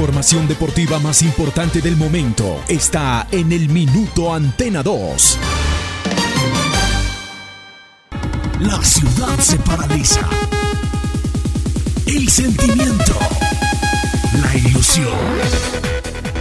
Información deportiva más importante del momento está en el Minuto Antena 2. La ciudad se paraliza. El sentimiento. La ilusión.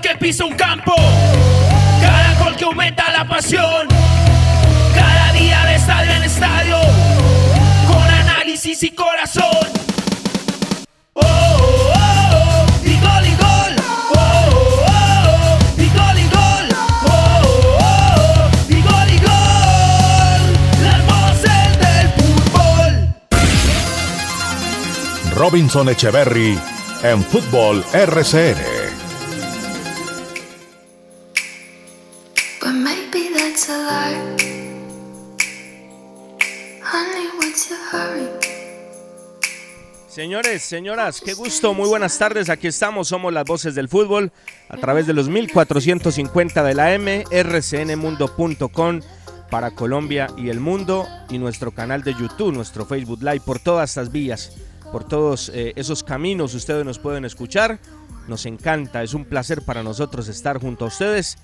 Que pisa un campo, cada gol que aumenta la pasión, cada día de estadio en estadio, con análisis y corazón. Oh, oh, oh, y gol y gol. Oh, oh, oh, y gol y gol. Oh, oh, oh, y gol y gol. Del fútbol. Robinson Echeverry en Fútbol RCN. Señores, señoras, qué gusto, muy buenas tardes, aquí estamos, somos las voces del fútbol a través de los 1450 de la M, rcnmundo.com para Colombia y el mundo y nuestro canal de YouTube, nuestro Facebook Live, por todas estas vías, por todos eh, esos caminos ustedes nos pueden escuchar, nos encanta, es un placer para nosotros estar junto a ustedes.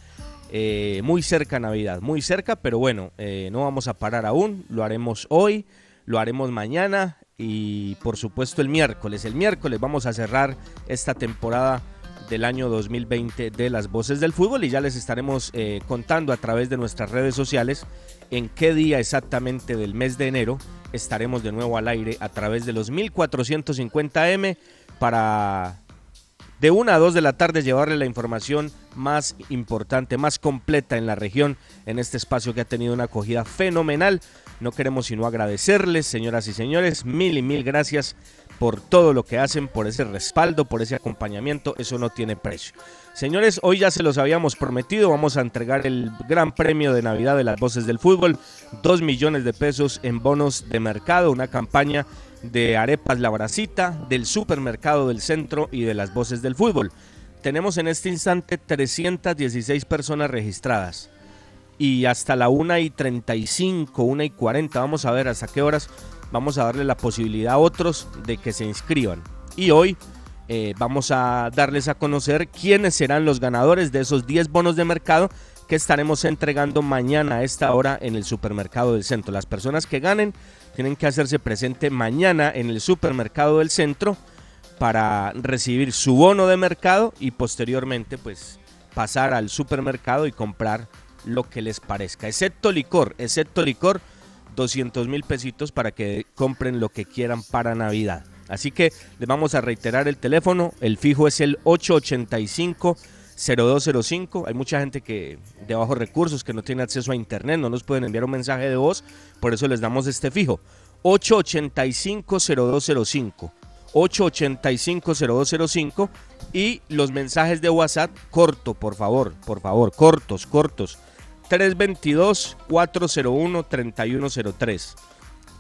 eh, muy cerca Navidad, muy cerca, pero bueno, eh, no vamos a parar aún, lo haremos hoy, lo haremos mañana y por supuesto el miércoles. El miércoles vamos a cerrar esta temporada del año 2020 de las voces del fútbol y ya les estaremos eh, contando a través de nuestras redes sociales en qué día exactamente del mes de enero estaremos de nuevo al aire a través de los 1450M para de 1 a 2 de la tarde llevarle la información más importante, más completa en la región, en este espacio que ha tenido una acogida fenomenal. No queremos sino agradecerles, señoras y señores, mil y mil gracias por todo lo que hacen, por ese respaldo, por ese acompañamiento, eso no tiene precio. Señores, hoy ya se los habíamos prometido, vamos a entregar el gran premio de Navidad de las voces del fútbol, 2 millones de pesos en bonos de mercado, una campaña de Arepas La Bracita, del supermercado del centro y de las voces del fútbol. Tenemos en este instante 316 personas registradas y hasta la 1 y 35, 1 y 40, vamos a ver hasta qué horas vamos a darle la posibilidad a otros de que se inscriban. Y hoy eh, vamos a darles a conocer quiénes serán los ganadores de esos 10 bonos de mercado que estaremos entregando mañana a esta hora en el supermercado del centro. Las personas que ganen tienen que hacerse presente mañana en el supermercado del centro para recibir su bono de mercado y posteriormente pues pasar al supermercado y comprar lo que les parezca, excepto licor, excepto licor, 200 mil pesitos para que compren lo que quieran para Navidad. Así que les vamos a reiterar el teléfono, el fijo es el 885 0205. Hay mucha gente que de bajos recursos que no tiene acceso a internet, no nos pueden enviar un mensaje de voz, por eso les damos este fijo. 885 0205. 885 0205 y los mensajes de WhatsApp corto, por favor, por favor, cortos, cortos. 322 401 3103.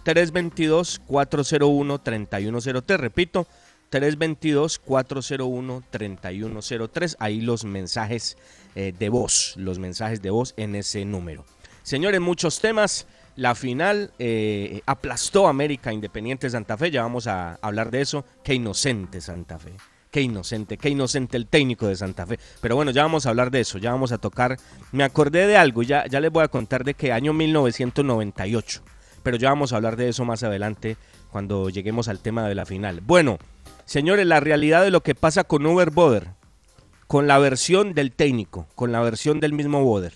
322 401 3103, repito, 322-401-3103. Ahí los mensajes eh, de voz, los mensajes de voz en ese número. Señores, muchos temas. La final eh, aplastó América Independiente Santa Fe. Ya vamos a hablar de eso. Qué inocente Santa Fe. Qué inocente, qué inocente el técnico de Santa Fe. Pero bueno, ya vamos a hablar de eso. Ya vamos a tocar. Me acordé de algo. Ya, ya les voy a contar de qué año 1998. Pero ya vamos a hablar de eso más adelante cuando lleguemos al tema de la final. Bueno, Señores, la realidad de lo que pasa con Uber Boder, con la versión del técnico, con la versión del mismo Boder,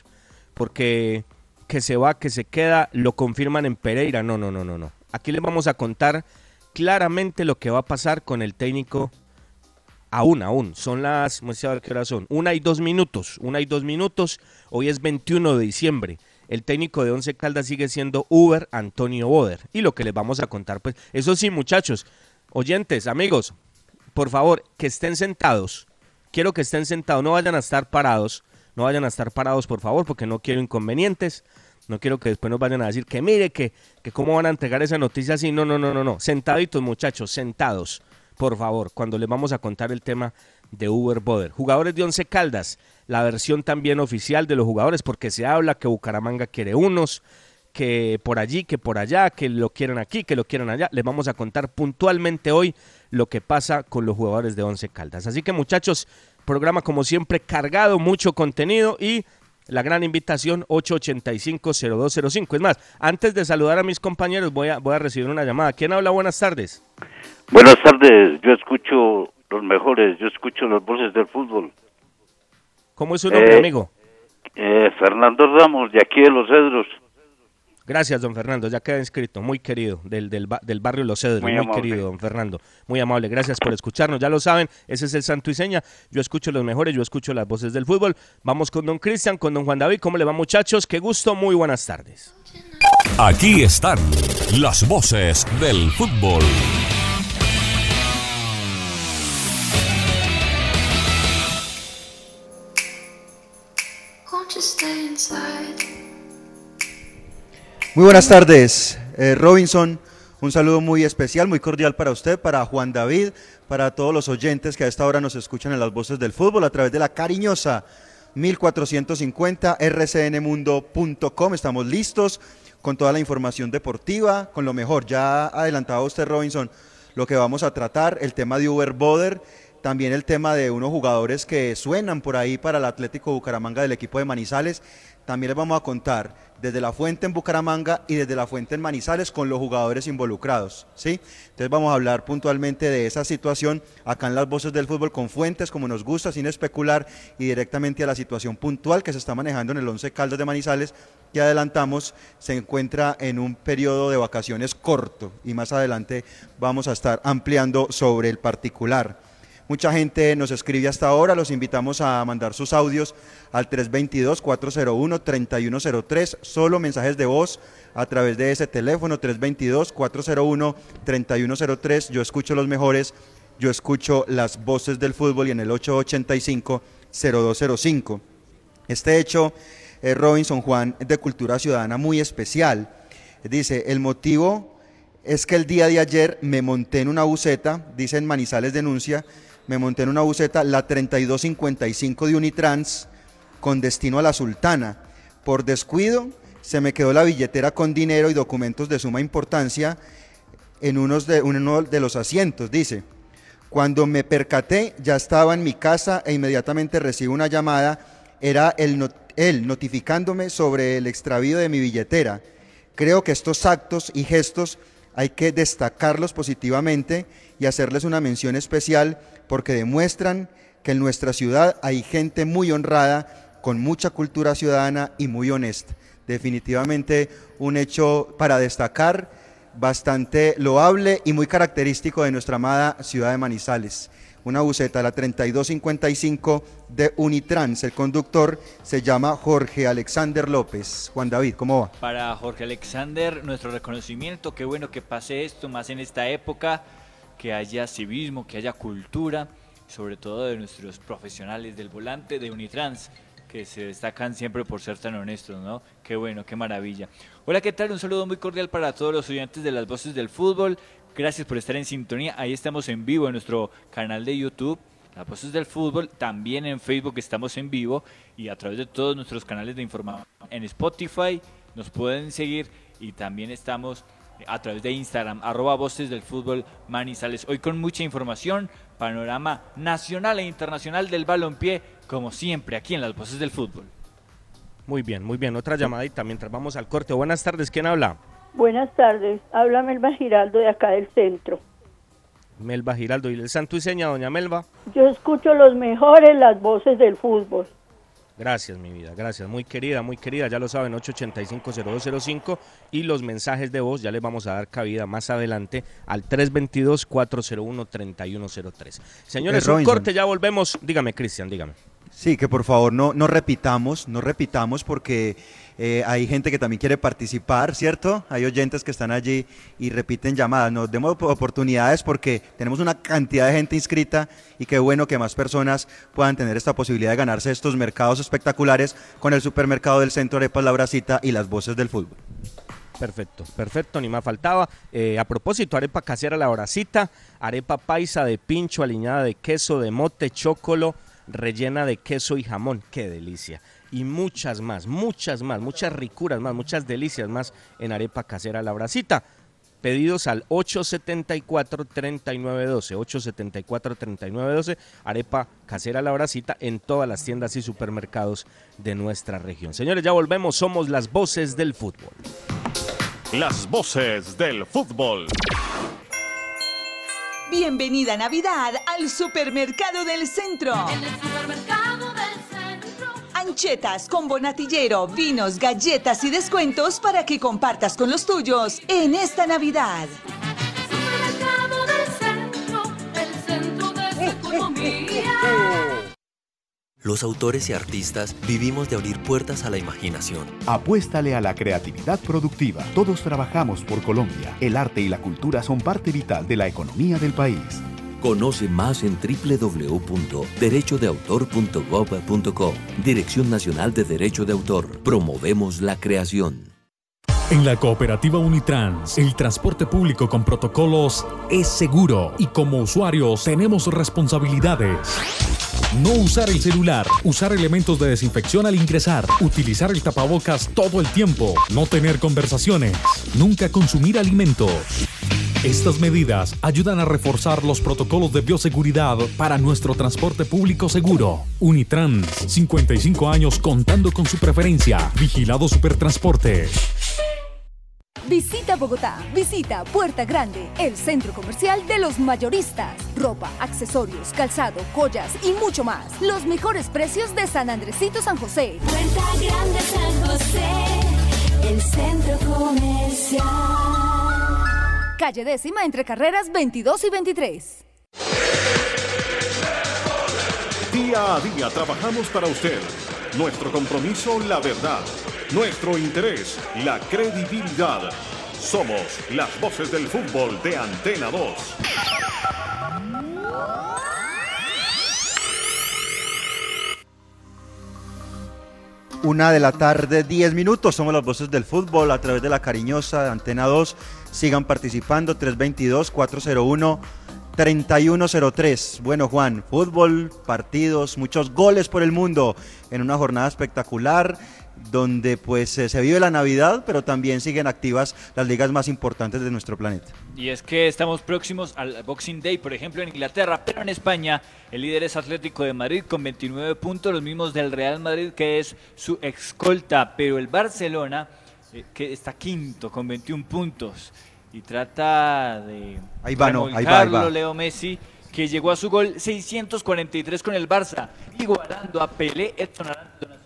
porque que se va, que se queda, lo confirman en Pereira. No, no, no, no, no. Aquí les vamos a contar claramente lo que va a pasar con el técnico. Aún, aún. Son las, vamos a ver qué hora son. Una y dos minutos. Una y dos minutos. Hoy es 21 de diciembre. El técnico de Once Caldas sigue siendo Uber Antonio Boder. Y lo que les vamos a contar, pues, eso sí, muchachos, oyentes, amigos, por favor, que estén sentados, quiero que estén sentados, no vayan a estar parados, no vayan a estar parados, por favor, porque no quiero inconvenientes. No quiero que después nos vayan a decir que mire, que, que cómo van a entregar esa noticia así. No, no, no, no, no. Sentaditos, muchachos, sentados, por favor, cuando les vamos a contar el tema de Uber Boder. Jugadores de Once Caldas, la versión también oficial de los jugadores, porque se habla que Bucaramanga quiere unos, que por allí, que por allá, que lo quieren aquí, que lo quieren allá. Les vamos a contar puntualmente hoy lo que pasa con los jugadores de Once Caldas. Así que muchachos, programa como siempre cargado, mucho contenido y la gran invitación 885-0205. Es más, antes de saludar a mis compañeros, voy a, voy a recibir una llamada. ¿Quién habla? Buenas tardes. Buenas tardes, yo escucho los mejores, yo escucho las voces del fútbol. ¿Cómo es su nombre, Eh, amigo? Eh, Fernando Ramos, de aquí de Los Cedros. Gracias, don Fernando. Ya queda inscrito. Muy querido. Del, del, del barrio Los Cedros. Muy Muy, querido, don Fernando. Muy amable. Gracias por escucharnos. Ya lo saben, ese es el santo y seña. Yo escucho los mejores, yo escucho las voces del fútbol. Vamos con don Cristian, con don Juan David. ¿Cómo le va, muchachos? Qué gusto. Muy buenas tardes. Aquí están las voces del fútbol. Muy buenas tardes, eh, Robinson. Un saludo muy especial, muy cordial para usted, para Juan David, para todos los oyentes que a esta hora nos escuchan en las voces del fútbol a través de la cariñosa 1450 rcnmundo.com. Estamos listos con toda la información deportiva, con lo mejor. Ya adelantaba usted, Robinson, lo que vamos a tratar, el tema de Uber Boder, también el tema de unos jugadores que suenan por ahí para el Atlético Bucaramanga del equipo de Manizales. También les vamos a contar desde la fuente en Bucaramanga y desde la fuente en Manizales con los jugadores involucrados. ¿sí? Entonces vamos a hablar puntualmente de esa situación acá en las voces del fútbol con fuentes como nos gusta, sin especular y directamente a la situación puntual que se está manejando en el 11 Caldas de Manizales que adelantamos se encuentra en un periodo de vacaciones corto y más adelante vamos a estar ampliando sobre el particular. Mucha gente nos escribe hasta ahora, los invitamos a mandar sus audios al 322-401-3103, solo mensajes de voz a través de ese teléfono 322-401-3103. Yo escucho los mejores, yo escucho las voces del fútbol y en el 885-0205. Este hecho, eh, Robinson Juan, es de cultura ciudadana muy especial. Dice, el motivo es que el día de ayer me monté en una buceta, dice en Manizales denuncia, me monté en una buceta, la 3255 de Unitrans, con destino a la Sultana. Por descuido, se me quedó la billetera con dinero y documentos de suma importancia en unos de, uno de los asientos, dice. Cuando me percaté, ya estaba en mi casa e inmediatamente recibo una llamada. Era él, not- él notificándome sobre el extravío de mi billetera. Creo que estos actos y gestos hay que destacarlos positivamente y hacerles una mención especial porque demuestran que en nuestra ciudad hay gente muy honrada, con mucha cultura ciudadana y muy honesta. Definitivamente un hecho para destacar bastante loable y muy característico de nuestra amada ciudad de Manizales. Una buceta, la 3255 de Unitrans. El conductor se llama Jorge Alexander López. Juan David, ¿cómo va? Para Jorge Alexander, nuestro reconocimiento, qué bueno que pase esto, más en esta época, que haya civismo, que haya cultura, sobre todo de nuestros profesionales del volante de Unitrans, que se destacan siempre por ser tan honestos, ¿no? Qué bueno, qué maravilla. Hola, ¿qué tal? Un saludo muy cordial para todos los oyentes de las voces del fútbol. Gracias por estar en sintonía. Ahí estamos en vivo en nuestro canal de YouTube. Las voces del fútbol, también en Facebook estamos en vivo y a través de todos nuestros canales de información. En Spotify nos pueden seguir y también estamos a través de Instagram, arroba voces del fútbol Manizales. Hoy con mucha información, panorama nacional e internacional del balompié, como siempre aquí en las voces del fútbol. Muy bien, muy bien. Otra llamadita mientras vamos al corte. Buenas tardes. ¿Quién habla? Buenas tardes, habla Melba Giraldo de acá del centro. Melba Giraldo. ¿Y el santo y seña, doña Melba? Yo escucho los mejores, las voces del fútbol. Gracias, mi vida, gracias. Muy querida, muy querida, ya lo saben, 885-0205 y los mensajes de voz ya les vamos a dar cabida más adelante al 322-401-3103. Señores, un corte, ya volvemos. Dígame, Cristian, dígame. Sí, que por favor no, no repitamos, no repitamos porque eh, hay gente que también quiere participar, ¿cierto? Hay oyentes que están allí y repiten llamadas. Nos demos oportunidades porque tenemos una cantidad de gente inscrita y qué bueno que más personas puedan tener esta posibilidad de ganarse estos mercados espectaculares con el supermercado del Centro Arepas La Bracita y las voces del fútbol. Perfecto, perfecto, ni más faltaba. Eh, a propósito, arepa casera la horacita, arepa paisa de pincho, aliñada de queso, de mote, chocolo, rellena de queso y jamón. ¡Qué delicia! Y muchas más, muchas más, muchas ricuras más, muchas delicias más en arepa casera la bracita. Pedidos al 874-3912, 874-3912, arepa casera la bracita en todas las tiendas y supermercados de nuestra región. Señores, ya volvemos, somos las voces del fútbol. Las voces del fútbol. Bienvenida Navidad al Supermercado del Centro. En el supermercado del centro. Anchetas, con natillero, vinos, galletas y descuentos para que compartas con los tuyos en esta Navidad. Los autores y artistas vivimos de abrir puertas a la imaginación. Apuéstale a la creatividad productiva. Todos trabajamos por Colombia. El arte y la cultura son parte vital de la economía del país. Conoce más en www.derechodeautor.gov.co. Dirección Nacional de Derecho de Autor. Promovemos la creación. En la cooperativa Unitrans, el transporte público con protocolos es seguro y como usuarios tenemos responsabilidades. No usar el celular, usar elementos de desinfección al ingresar, utilizar el tapabocas todo el tiempo, no tener conversaciones, nunca consumir alimentos. Estas medidas ayudan a reforzar los protocolos de bioseguridad para nuestro transporte público seguro. Unitrans, 55 años contando con su preferencia. Vigilado Supertransporte. Visita Bogotá, visita Puerta Grande, el centro comercial de los mayoristas. Ropa, accesorios, calzado, joyas y mucho más. Los mejores precios de San Andresito San José. Puerta Grande San José. El centro comercial. Calle décima entre carreras 22 y 23. Día a día trabajamos para usted. Nuestro compromiso, la verdad. Nuestro interés, la credibilidad. Somos las voces del fútbol de Antena 2. Una de la tarde, 10 minutos. Somos las voces del fútbol a través de la cariñosa Antena 2. Sigan participando. 322-401-3103. Bueno, Juan, fútbol, partidos, muchos goles por el mundo en una jornada espectacular donde pues eh, se vive la Navidad, pero también siguen activas las ligas más importantes de nuestro planeta. Y es que estamos próximos al Boxing Day, por ejemplo, en Inglaterra, pero en España el líder es Atlético de Madrid con 29 puntos, los mismos del Real Madrid, que es su excolta, pero el Barcelona, eh, que está quinto con 21 puntos y trata de Ahí va, no, ahí va, ahí va. Leo Messi, que llegó a su gol 643 con el Barça, igualando a Pelé, Edson Arantes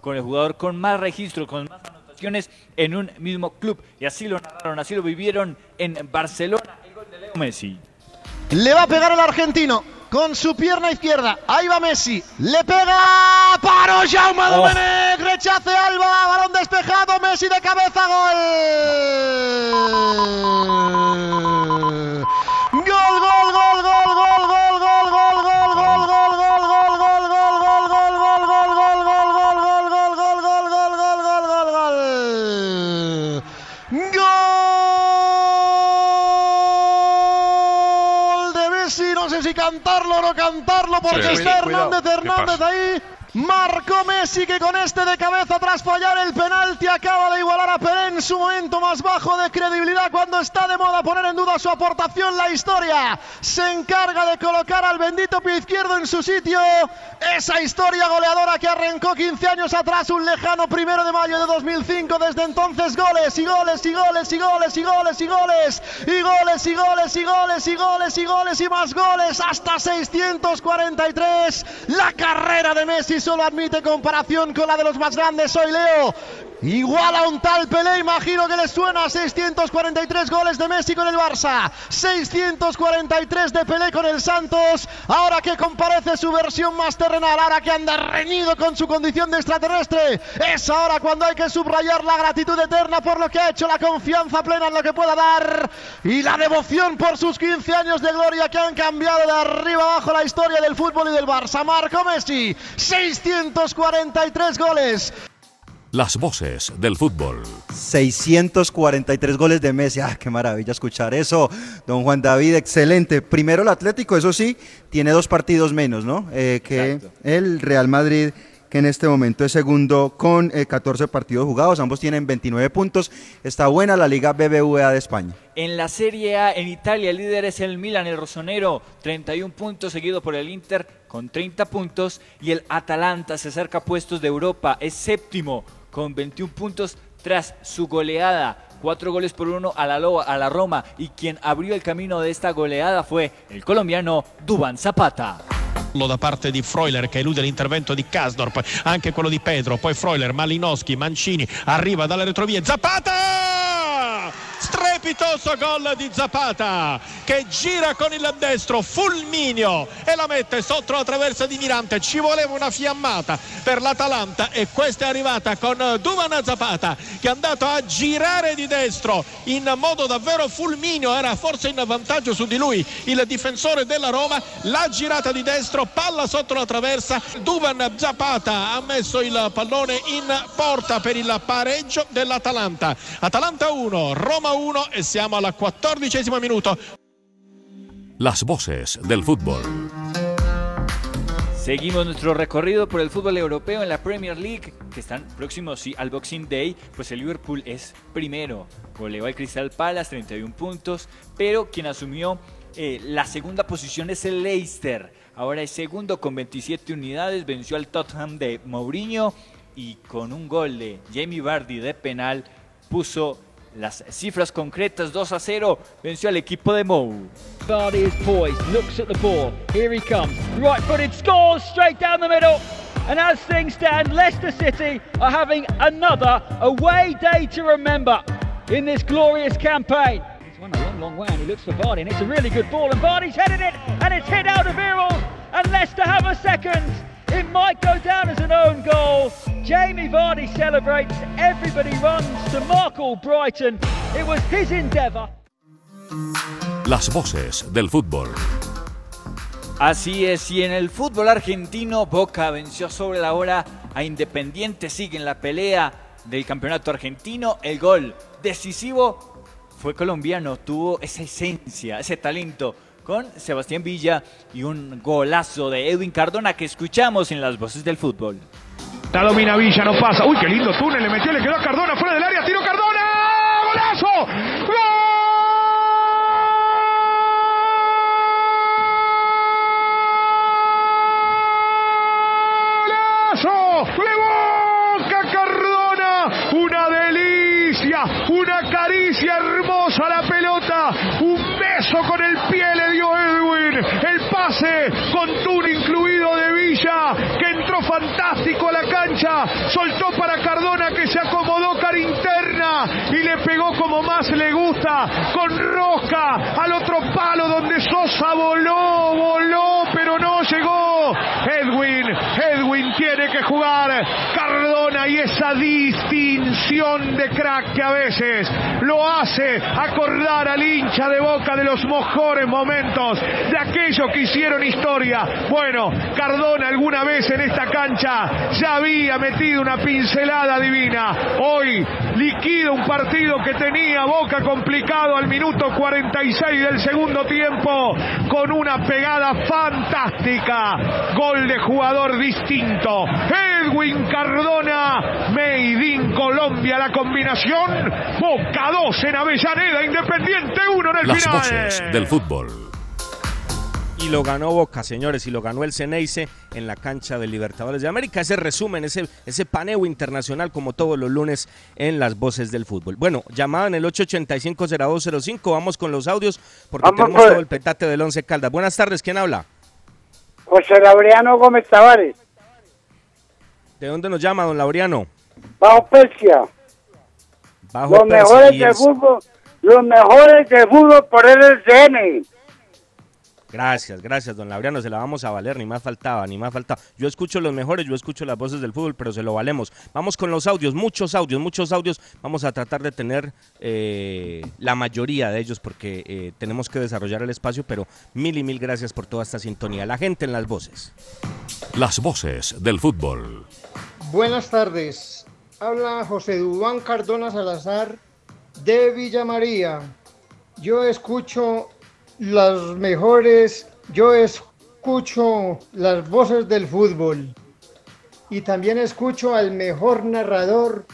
con el jugador con más registros, con más anotaciones en un mismo club. Y así lo narraron, así lo vivieron en Barcelona, el gol de Leo Messi. Le va a pegar el argentino con su pierna izquierda. Ahí va Messi. Le pega. Paró Jaume Oh. Domenech. Rechace Alba. Balón despejado. Messi de cabeza. Gol, gol, gol, gol, gol, gol, cantarlo o no cantarlo porque Sí. está Cuidado. Hernández ¿Qué Hernández ahí. Marcó Messi que con este de cabeza tras fallar el penalti acaba de igualar a Pelé su momento más bajo de credibilidad cuando está de moda poner en duda su aportación la historia. Se encarga de colocar al bendito pie izquierdo en su sitio. Esa historia goleadora que arrancó 15 años atrás, un lejano primero de mayo de 2005. Desde entonces goles y goles y goles y goles y goles y goles y goles y goles y goles y goles y goles y más goles hasta 643. La carrera de Messi solo admite comparación con la de los más grandes. Soy Leo. Igual a un tal Pelé, imagino que le suena 643 goles de Messi con el Barça, 643 de Pelé con el Santos. Ahora que comparece su versión más terrenal, ahora que anda reñido con su condición de extraterrestre, es ahora cuando hay que subrayar la gratitud eterna por lo que ha hecho, la confianza plena en lo que pueda dar y la devoción por sus 15 años de gloria que han cambiado de arriba abajo la historia del fútbol y del Barça. Marco Messi, 643 goles. Las voces del fútbol. 643 goles de Messi. Ah, qué maravilla escuchar eso. Don Juan David, excelente. Primero el Atlético, eso sí, tiene dos partidos menos, ¿no? Eh, que el Real Madrid, que en este momento es segundo con eh, 14 partidos jugados. Ambos tienen 29 puntos. Está buena la Liga BBVA de España. En la Serie A, en Italia, el líder es el Milan, el rosonero, 31 puntos, seguido por el Inter con 30 puntos. Y el Atalanta se acerca a puestos de Europa, es séptimo con 21 puntos tras su goleada. Cuatro goles por uno a la, a la Roma. Y quien abrió el camino de esta goleada fue el colombiano Duban Zapata. Da parte di Freuler che elude l'intervento di Kasdorp, anche quello di Pedro, poi Freuler, Malinowski, Mancini, arriva dalle retrovie, Zapata! Strepitoso gol di Zapata che gira con il destro, fulmineo e la mette sotto la traversa di Mirante. Ci voleva una fiammata per l'Atalanta e questa è arrivata con Duvan Zapata che è andato a girare di destro in modo davvero fulmineo. Era forse in vantaggio su di lui il difensore della Roma. La girata di destro, palla sotto la traversa. Duvan Zapata ha messo il pallone in porta per il pareggio dell'Atalanta. Atalanta 1, Roma 1 e siamo al quattordicesimo minuto. Las voces del fútbol. Seguimos nuestro recorrido por el fútbol europeo en la Premier League, que están próximos sí, al Boxing Day, pues el Liverpool es primero, goleó al Crystal Palace 31 puntos, pero quien asumió eh, la segunda posición es el Leicester, ahora es segundo con 27 unidades, venció al Tottenham de Mourinho y con un gol de Jamie Vardy de penal puso las cifras concretas 2 a 0, venció al equipo de Mou. Vardy is poised, looks at the ball. Here he comes. Right footed, scores straight down the middle. And as things stand, Leicester City are having another away day to remember in this glorious campaign. He's won a long, long way and he looks for Vardy and it's a really good ball and Vardy's headed it and it's hit out of Earl and Leicester have a second. It might go down as an own goal. Jamie Vardy celebrates. Everybody runs to Markle Brighton. It was his endeavour. Las voces del fútbol. Así es, y en el fútbol argentino, Boca venció sobre la hora a Independiente, sigue en la pelea del campeonato argentino. El gol decisivo fue colombiano, tuvo esa esencia, ese talento con Sebastián Villa y un golazo de Edwin Cardona que escuchamos en las voces del fútbol. La domina Villa, no pasa. Uy, qué lindo túnel, le metió, le quedó a Cardona fuera del área, tiro Cardona. ¡Golazo! ¡Golazo! ¡De Boca Cardona! Una una caricia hermosa a la pelota, un beso con el pie le dio Edwin, el pase con tun incluido de Villa, que entró fantástico a la cancha, soltó para Cardona que se acomodó cara interna y le pegó como más le gusta, con rosca al otro palo donde Sosa voló, voló, pero no llegó. Edwin, Edwin tiene que jugar. Cardona y esa distinción de crack que a veces lo hace acordar al hincha de boca de los mejores momentos, de aquellos que hicieron historia. Bueno, Cardona alguna vez en esta cancha ya había metido una pincelada divina. Hoy liquida un partido que tenía Boca complicado al minuto 46 del segundo tiempo con una pegada fantástica. Gol de jugador distinto. Edwin Cardona, Made in Colombia la combinación. Boca 2 en Avellaneda, Independiente 1 en el Las final. voces del fútbol. Y lo ganó Boca, señores, y lo ganó el Ceneice en la cancha del Libertadores de América. Ese resumen, ese, ese paneo internacional como todos los lunes en las voces del fútbol. Bueno, llamada en el 885-0205, vamos con los audios porque Vamos, tenemos todo el petate del Once Caldas. Buenas tardes, ¿quién habla? José Laureano Gómez Tavares. ¿De dónde nos llama, don Laureano? Bajo Persia. Bajo Los Persia. mejores Y de el- fútbol. Los mejores de fútbol por RCN. Gracias, gracias, don Laureano. Se la vamos a valer, ni más faltaba, ni más faltaba. Yo escucho los mejores, yo escucho las voces del fútbol, pero se lo valemos. Vamos con los audios, muchos audios, muchos audios. Vamos a tratar de tener eh, la mayoría de ellos porque eh, tenemos que desarrollar el espacio, pero mil y mil gracias por toda esta sintonía. La gente en las voces. Las voces del fútbol. Buenas tardes. Habla José Dubán Cardona Salazar de Villa María. Yo escucho las mejores, yo escucho las voces del fútbol y también escucho al mejor narrador,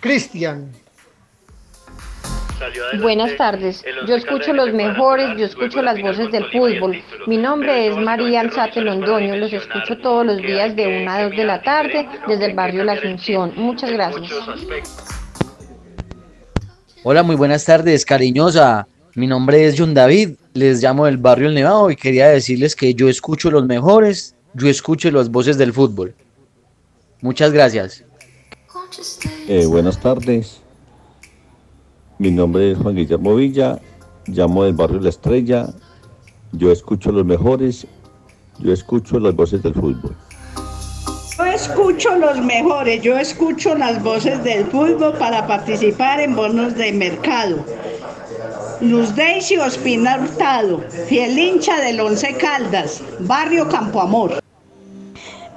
Cristian. Buenas tardes. Yo escucho los mejores, yo escucho las voces del fútbol. Mi nombre es María Alzate Londoño. Los escucho todos los días de 1 a 2 de la tarde desde el barrio La Asunción. Muchas gracias. Hola, muy buenas tardes, cariñosa. Mi nombre es John David, les llamo del barrio El Nevado y quería decirles que yo escucho los mejores, yo escucho las voces del fútbol. Muchas gracias. Eh, buenas tardes. Mi nombre es Juan Guillermo Villa, llamo del barrio La Estrella. Yo escucho los mejores, yo escucho las voces del fútbol. Yo escucho los mejores, yo escucho las voces del fútbol para participar en bonos de mercado. Luz Daisy Ospina Hurtado, fiel hincha del Once Caldas, barrio Campo Amor.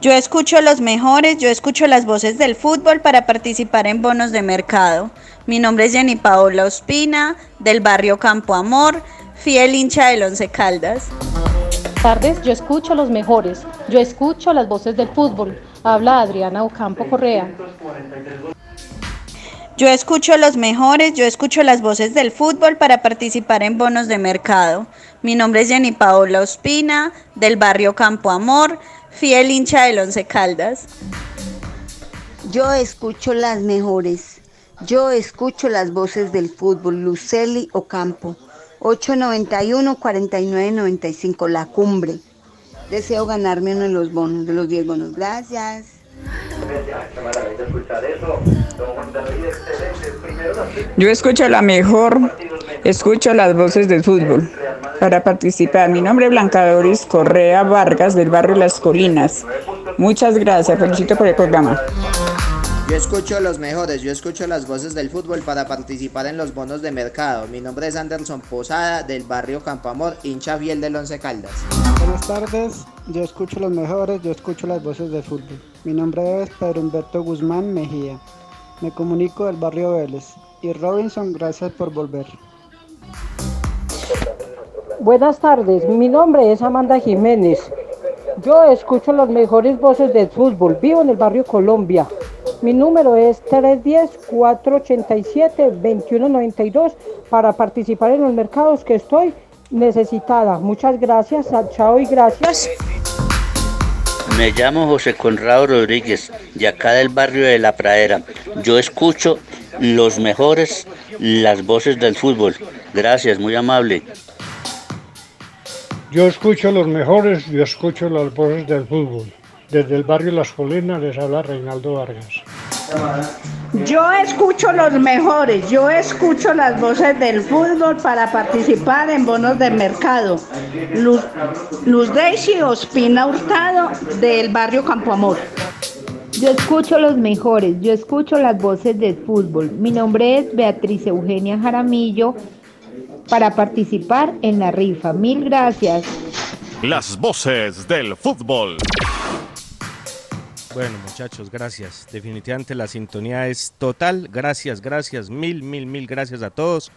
Yo escucho los mejores, yo escucho las voces del fútbol para participar en bonos de mercado. Mi nombre es Jenny Paola Ospina, del barrio Campo Amor, fiel hincha del Once Caldas. tardes, yo escucho los mejores, yo escucho las voces del fútbol. Habla Adriana Ocampo Correa. Yo escucho los mejores, yo escucho las voces del fútbol para participar en bonos de mercado. Mi nombre es Jenny Paola Ospina, del barrio Campo Amor, fiel hincha del Once Caldas. Yo escucho las mejores. Yo escucho las voces del fútbol. Luceli Ocampo. 891-4995. La cumbre. Deseo ganarme uno de los bonos, de los 10 bonos. Gracias. Yo escucho la mejor, escucho las voces del fútbol para participar. Mi nombre es Blanca Doris Correa Vargas del barrio Las Colinas. Muchas gracias, felicito por el programa. Yo escucho los mejores, yo escucho las voces del fútbol para participar en los bonos de mercado. Mi nombre es Anderson Posada del barrio Campamor, hincha fiel del Once Caldas. Buenas tardes, yo escucho los mejores, yo escucho las voces del fútbol. Mi nombre es Pedro Humberto Guzmán Mejía. Me comunico del barrio Vélez. Y Robinson, gracias por volver. Buenas tardes, mi nombre es Amanda Jiménez. Yo escucho las mejores voces del fútbol. Vivo en el barrio Colombia. Mi número es 310-487-2192 para participar en los mercados que estoy necesitada. Muchas gracias, chao y gracias. Me llamo José Conrado Rodríguez, de acá del barrio de La Pradera. Yo escucho los mejores, las voces del fútbol. Gracias, muy amable. Yo escucho los mejores, yo escucho las voces del fútbol. Desde el barrio Las Colinas les habla Reinaldo Vargas. Yo escucho los mejores, yo escucho las voces del fútbol para participar en bonos de mercado. Luz, Luz Daisy Ospina Hurtado del barrio Campo Amor. Yo escucho los mejores, yo escucho las voces del fútbol. Mi nombre es Beatriz Eugenia Jaramillo para participar en la rifa. Mil gracias. Las voces del fútbol. Bueno, muchachos, gracias. Definitivamente la sintonía es total. Gracias, gracias, mil, mil, mil gracias a todos,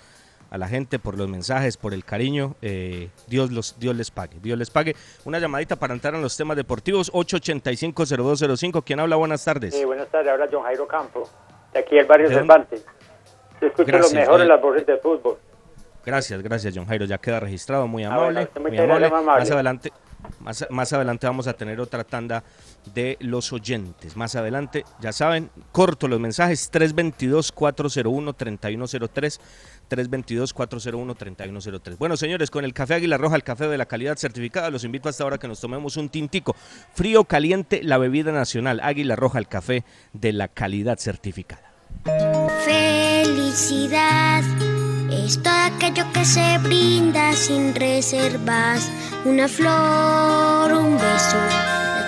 a la gente por los mensajes, por el cariño. Eh, Dios, los, Dios les pague, Dios les pague. Una llamadita para entrar en los temas deportivos, 885-0205. ¿Quién habla? Buenas tardes. Sí, buenas tardes, habla John Jairo Campo, de aquí el barrio ¿De? Cervantes. Escucho Gracias, lo mejor eh. en las voces del fútbol. Gracias, gracias, John Jairo. Ya queda registrado, muy Ah, amable. muy amable. Más adelante, Más, más adelante vamos a tener otra tanda de los oyentes. Más adelante, ya saben, corto los mensajes 322-401-3103. 322-401-3103. Bueno, señores, con el café Águila Roja, el café de la calidad certificada, los invito hasta ahora que nos tomemos un tintico. Frío, caliente, la bebida nacional. Águila Roja, el café de la calidad certificada. Felicidad es todo aquello que se brinda sin reservas. Una flor, un beso,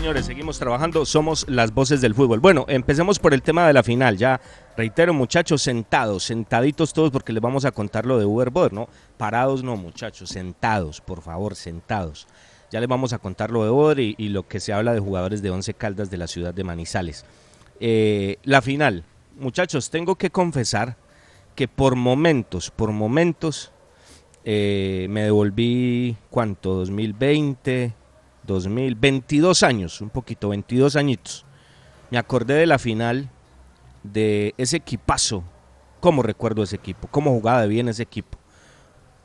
Señores, seguimos trabajando. Somos las voces del fútbol. Bueno, empecemos por el tema de la final. Ya reitero, muchachos, sentados, sentaditos todos, porque les vamos a contar lo de Uber ¿no? Parados no, muchachos, sentados, por favor, sentados. Ya les vamos a contar lo de Boder y, y lo que se habla de jugadores de Once Caldas de la ciudad de Manizales. Eh, la final, muchachos, tengo que confesar que por momentos, por momentos, eh, me devolví, ¿cuánto? 2020, 2022 años, un poquito, 22 añitos. Me acordé de la final de ese equipazo. ¿Cómo recuerdo ese equipo? ¿Cómo jugaba bien ese equipo?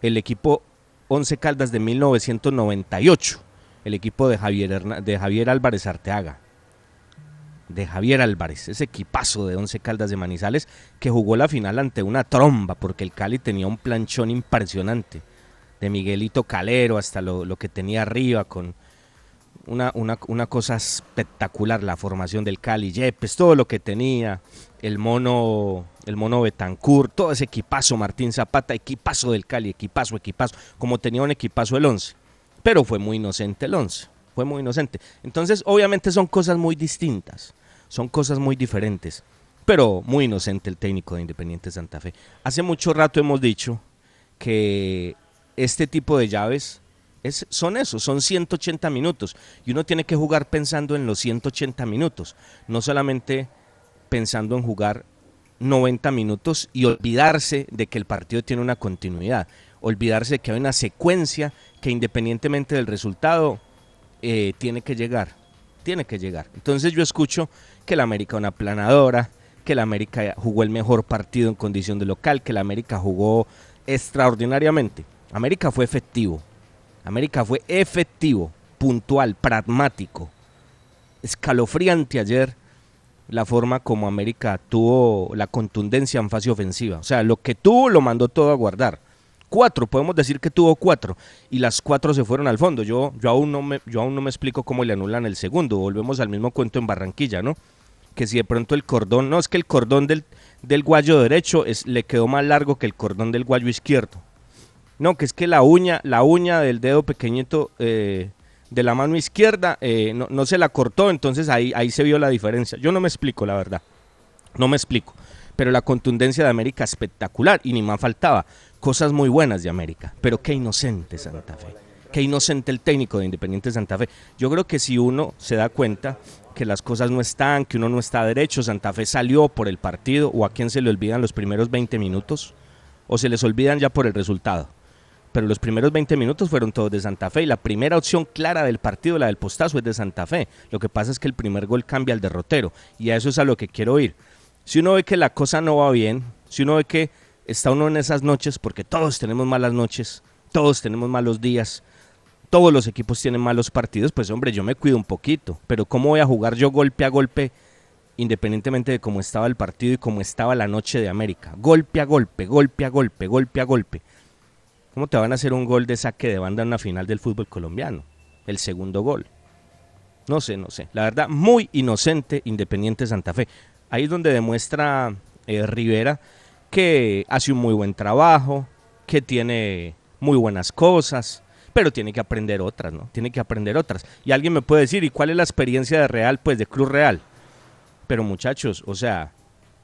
El equipo Once Caldas de 1998. El equipo de Javier, de Javier Álvarez Arteaga. De Javier Álvarez, ese equipazo de Once Caldas de Manizales que jugó la final ante una tromba porque el Cali tenía un planchón impresionante. De Miguelito Calero hasta lo, lo que tenía arriba con, una, una, una cosa espectacular la formación del Cali, Yepes, todo lo que tenía, el mono, el mono Betancourt, todo ese equipazo, Martín Zapata, equipazo del Cali, equipazo, equipazo, como tenía un equipazo el 11. Pero fue muy inocente el 11, fue muy inocente. Entonces, obviamente son cosas muy distintas, son cosas muy diferentes, pero muy inocente el técnico de Independiente Santa Fe. Hace mucho rato hemos dicho que este tipo de llaves es, son eso, son 180 minutos. Y uno tiene que jugar pensando en los 180 minutos, no solamente pensando en jugar 90 minutos y olvidarse de que el partido tiene una continuidad, olvidarse de que hay una secuencia que independientemente del resultado eh, tiene que llegar, tiene que llegar. Entonces yo escucho que la América una planadora, que la América jugó el mejor partido en condición de local, que la América jugó extraordinariamente. América fue efectivo, América fue efectivo, puntual, pragmático, escalofriante ayer la forma como América tuvo la contundencia en fase ofensiva. O sea, lo que tuvo lo mandó todo a guardar. Cuatro, podemos decir que tuvo cuatro y las cuatro se fueron al fondo. Yo, yo, aún, no me, yo aún no me explico cómo le anulan el segundo. Volvemos al mismo cuento en Barranquilla, ¿no? Que si de pronto el cordón, no es que el cordón del, del guayo derecho le quedó más largo que el cordón del guayo izquierdo. No, que es que la uña, la uña del dedo pequeñito eh, de la mano izquierda eh, no, se la cortó, entonces ahí, ahí se vio la diferencia. Yo no me explico, la verdad. No me explico. Pero la contundencia de América espectacular y ni más faltaba. Cosas muy buenas de América. Pero qué inocente Santa Fe. Qué inocente el técnico de Independiente Santa Fe. Yo creo que si uno se da cuenta que las cosas no están, que uno no está derecho, Santa Fe salió por el partido o a quién se le olvidan los primeros 20 minutos o se les olvidan ya por el resultado pero los primeros 20 minutos fueron todos de Santa Fe y la primera opción clara del partido, la del postazo, es de Santa Fe. Lo que pasa es que el primer gol cambia al derrotero y a eso es a lo que quiero ir. Si uno ve que la cosa no va bien, si uno ve que está uno en esas noches, porque todos tenemos malas noches, todos tenemos malos días, todos los equipos tienen malos partidos, pues hombre, yo me cuido un poquito, pero ¿cómo voy a jugar yo golpe a golpe? independientemente de cómo estaba el partido y cómo estaba la noche de América. Golpe a golpe, golpe a golpe, golpe a golpe. ¿Cómo te van a hacer un gol de saque de banda en una final del fútbol colombiano? El segundo gol. No sé, no sé. La verdad, muy inocente Independiente Santa Fe. Ahí es donde demuestra eh, Rivera que hace un muy buen trabajo, que tiene muy buenas cosas, pero tiene que aprender otras, ¿no? Tiene que aprender otras. Y alguien me puede decir, ¿y cuál es la experiencia de Real? Pues de Cruz Real. Pero muchachos, o sea,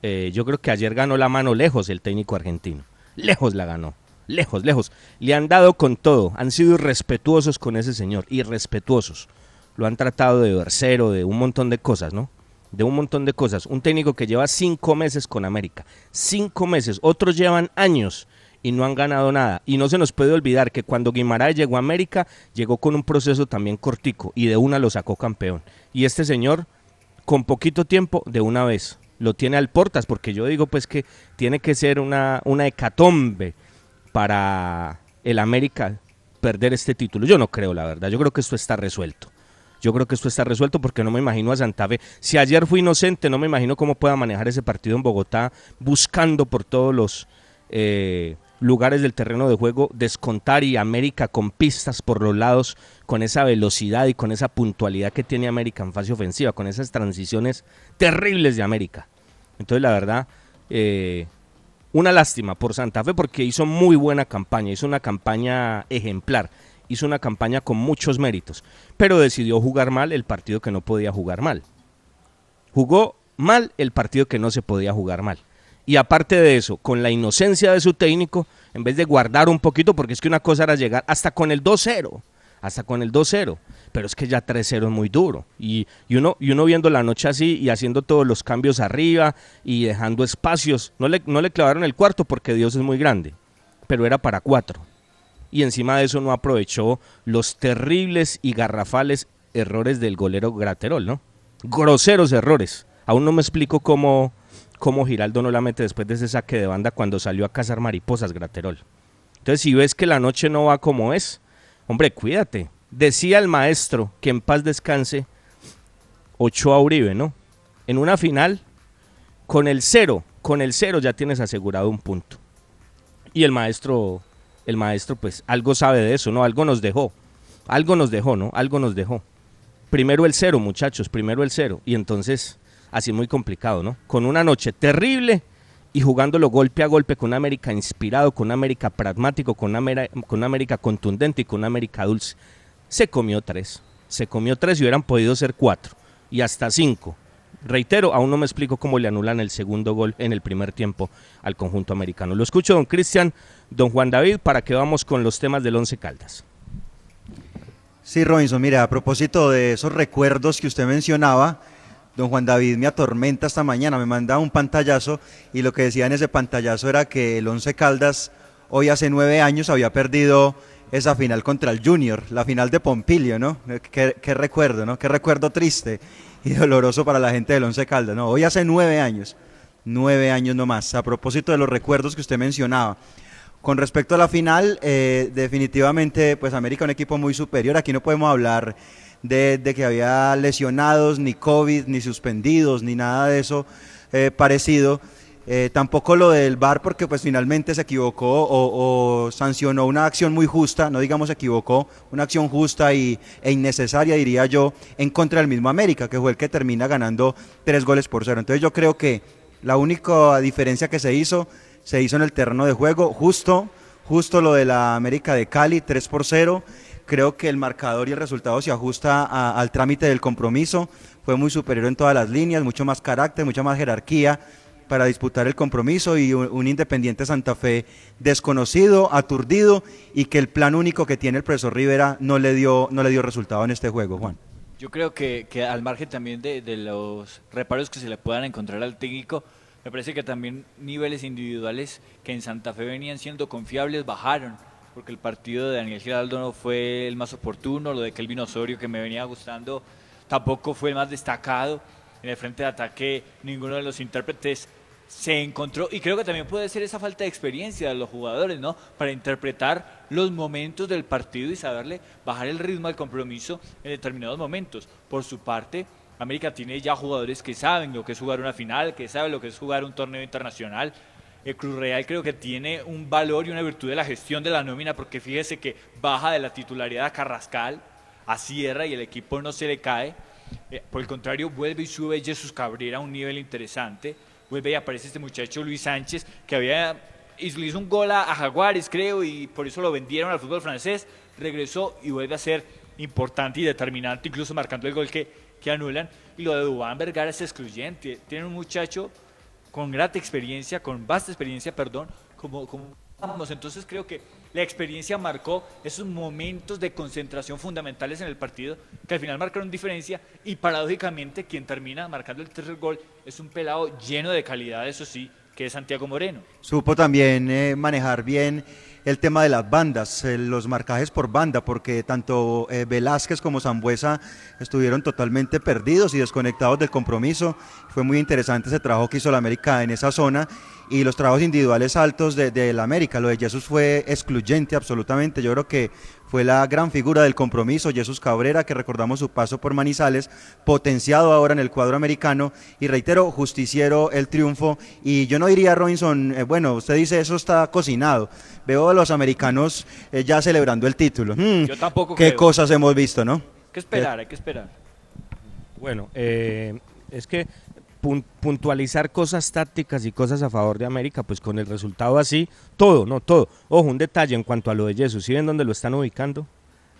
eh, yo creo que ayer ganó la mano lejos el técnico argentino. Lejos la ganó lejos, lejos. Le han dado con todo, han sido irrespetuosos con ese señor, irrespetuosos. Lo han tratado de versero, de un montón de cosas, ¿no? de un montón de cosas. Un técnico que lleva cinco meses con América. Cinco meses. Otros llevan años y no han ganado nada. Y no se nos puede olvidar que cuando Guimaraes llegó a América, llegó con un proceso también cortico y de una lo sacó campeón. Y este señor, con poquito tiempo, de una vez, lo tiene al portas, porque yo digo pues que tiene que ser una, una hecatombe para el América perder este título. Yo no creo, la verdad. Yo creo que esto está resuelto. Yo creo que esto está resuelto porque no me imagino a Santa Fe. Si ayer fue inocente, no me imagino cómo pueda manejar ese partido en Bogotá, buscando por todos los eh, lugares del terreno de juego descontar y América con pistas por los lados, con esa velocidad y con esa puntualidad que tiene América en fase ofensiva, con esas transiciones terribles de América. Entonces, la verdad, eh, una lástima por Santa Fe porque hizo muy buena campaña, hizo una campaña ejemplar, hizo una campaña con muchos méritos, pero decidió jugar mal el partido que no podía jugar mal. Jugó mal el partido que no se podía jugar mal. Y aparte de eso, con la inocencia de su técnico, en vez de guardar un poquito, porque es que una cosa era llegar hasta con el 2-0, hasta con el 2-0, pero es que ya 3-0 es muy duro. Y, uno, y uno viendo la noche así y haciendo todos los cambios arriba y dejando espacios, no le, no le clavaron el cuarto porque Dios es muy grande, pero era para cuatro. Y encima de eso no aprovechó los terribles y garrafales errores del golero Graterol, ¿no? Groseros errores. Aún no me explico cómo cómo Giraldo no la mete después de ese saque de banda cuando salió a cazar mariposas Graterol. Entonces, si ves que la noche no va como es, hombre, cuídate. Decía el maestro que en paz descanse Ochoa Uribe, ¿no? En una final, con el cero, con el cero ya tienes asegurado un punto. Y el maestro, el maestro, pues algo sabe de eso, ¿no? Algo nos dejó. Algo nos dejó, ¿no? Algo nos dejó. Primero el cero, muchachos, primero el cero. Y entonces así muy complicado, ¿no? Con una noche terrible y jugándolo golpe a golpe con América inspirado, con América pragmático, con América, con América contundente y con América dulce. Se comió tres, se comió tres y hubieran podido ser cuatro y hasta cinco. Reitero, aún no me explico cómo le anulan el segundo gol en el primer tiempo al conjunto americano. Lo escucho, don Cristian, don Juan David, para que vamos con los temas del Once Caldas. Sí, Robinson, mira, a propósito de esos recuerdos que usted mencionaba, Don Juan David me atormenta esta mañana, me manda un pantallazo y lo que decía en ese pantallazo era que el Once Caldas hoy hace nueve años había perdido esa final contra el Junior, la final de Pompilio, ¿no? Qué, recuerdo, ¿no? Qué recuerdo triste y doloroso para la gente del Once Caldas, ¿no? Hoy hace nueve años, nueve años nomás, a propósito de los recuerdos que usted mencionaba. Con respecto a la final, eh, definitivamente, pues América un equipo muy superior, aquí no podemos hablar de, que había lesionados, ni COVID, ni suspendidos, ni nada de eso eh, parecido. Eh, tampoco lo del VAR porque pues finalmente se equivocó o, sancionó una acción muy justa, no digamos se equivocó, una acción justa y, e innecesaria diría yo en contra del mismo América, que fue el que termina ganando tres goles por cero. Entonces yo creo que la única diferencia que se hizo, se hizo en el terreno de juego, justo, justo lo de la América de Cali, 3 por 0 creo que el marcador y el resultado se ajusta al trámite del compromiso. Fue muy superior en todas las líneas, mucho más carácter, mucha más jerarquía para disputar el compromiso y un, Independiente Santa Fe desconocido, aturdido y que el plan único que tiene el profesor Rivera no le dio, no le dio resultado en este juego, Juan. Yo creo que, al margen también de, de, los reparos que se le puedan encontrar al técnico, me parece que también niveles individuales que en Santa Fe venían siendo confiables bajaron porque el partido de Daniel Giraldo no fue el más oportuno, lo de Kelvin Osorio que me venía gustando tampoco fue el más destacado. En el frente de ataque ninguno de los intérpretes se encontró y creo que también puede ser esa falta de experiencia de los jugadores, ¿no? Para interpretar los momentos del partido y saberle bajar el ritmo al compromiso en determinados momentos. Por su parte, América tiene ya jugadores que saben lo que es jugar una final, que saben lo que es jugar un torneo internacional, el Cruz Real creo que tiene un valor y una virtud de la gestión de la nómina, porque fíjese que baja de la titularidad a Carrascal, a Sierra y el equipo no se le cae. Eh, por el contrario, vuelve y sube Jesús Cabrera a un nivel interesante. Vuelve y aparece este muchacho Luis Sánchez, que había hizo un gol a, Jaguares, creo, y por eso lo vendieron al fútbol francés. Regresó y vuelve a ser importante y determinante, incluso marcando el gol que, que anulan. Y lo de Dubán Vergara es excluyente. Tiene un muchacho con grata experiencia, con vasta experiencia, perdón, como, como Entonces creo que la experiencia marcó esos momentos de concentración fundamentales en el partido que al final marcaron diferencia y paradójicamente quien termina marcando el tercer gol es un pelado lleno de calidad, eso sí, que es Santiago Moreno. Supo también eh, manejar bien el tema de las bandas, eh, los marcajes por banda, porque tanto eh, Velázquez como Zambuesa estuvieron totalmente perdidos y desconectados del compromiso. Fue muy interesante ese trabajo que hizo la América en esa zona y los trabajos individuales altos de, la América. Lo de Jesús fue excluyente absolutamente. Yo creo que fue la gran figura del compromiso, Jesús Cabrera, que recordamos su paso por Manizales, potenciado ahora en el cuadro americano. Y reitero, justiciero el triunfo. Y yo no diría, Robinson, eh, bueno, usted dice eso está cocinado. Veo a los americanos eh, ya celebrando el título. Hmm, yo tampoco Qué cosas hemos visto, ¿no? Hay que esperar, hay que esperar. Bueno, eh, es que puntualizar cosas tácticas y cosas a favor de América, pues con el resultado así, todo, no todo. Ojo, un detalle en cuanto a lo de Jesús, ¿sí ven dónde lo están ubicando?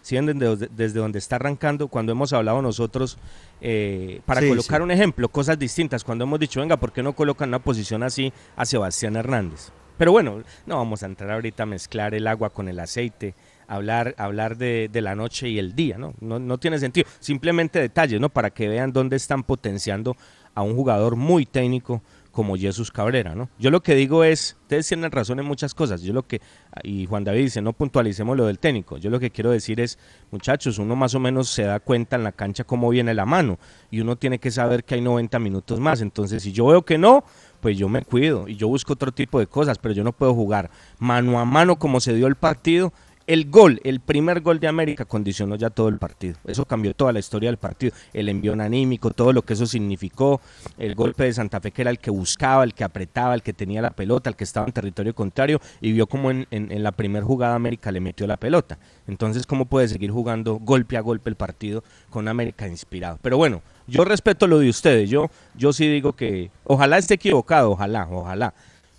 ¿Sí ven desde, desde donde está arrancando? Cuando hemos hablado nosotros, eh, para colocar un ejemplo, cosas distintas, cuando hemos dicho, venga, ¿por qué no colocan una posición así a Sebastián Hernández? Pero bueno, no vamos a entrar ahorita a mezclar el agua con el aceite, hablar, hablar de, de, la noche y el día, ¿no? ¿no? No tiene sentido. Simplemente detalles, ¿no? Para que vean dónde están potenciando a un jugador muy técnico como Jesús Cabrera, ¿no? Yo lo que digo es, ustedes tienen razón en muchas cosas, yo lo que, y Juan David dice, no puntualicemos lo del técnico, yo lo que quiero decir es, muchachos, uno más o menos se da cuenta en la cancha cómo viene la mano, y uno tiene que saber que hay 90 minutos más, entonces si yo veo que no, pues yo me cuido, y yo busco otro tipo de cosas, pero yo no puedo jugar mano a mano como se dio el partido, el gol, el primer gol de América condicionó ya todo el partido. Eso cambió toda la historia del partido. El envío anímico, todo lo que eso significó. El golpe de Santa Fe que era el que buscaba, el que apretaba, el que tenía la pelota, el que estaba en territorio contrario y vio como en, la primera jugada América le metió la pelota. Entonces, ¿cómo puede seguir jugando golpe a golpe el partido con América inspirado? Pero bueno, yo respeto lo de ustedes. Yo, yo sí digo que ojalá esté equivocado, ojalá, ojalá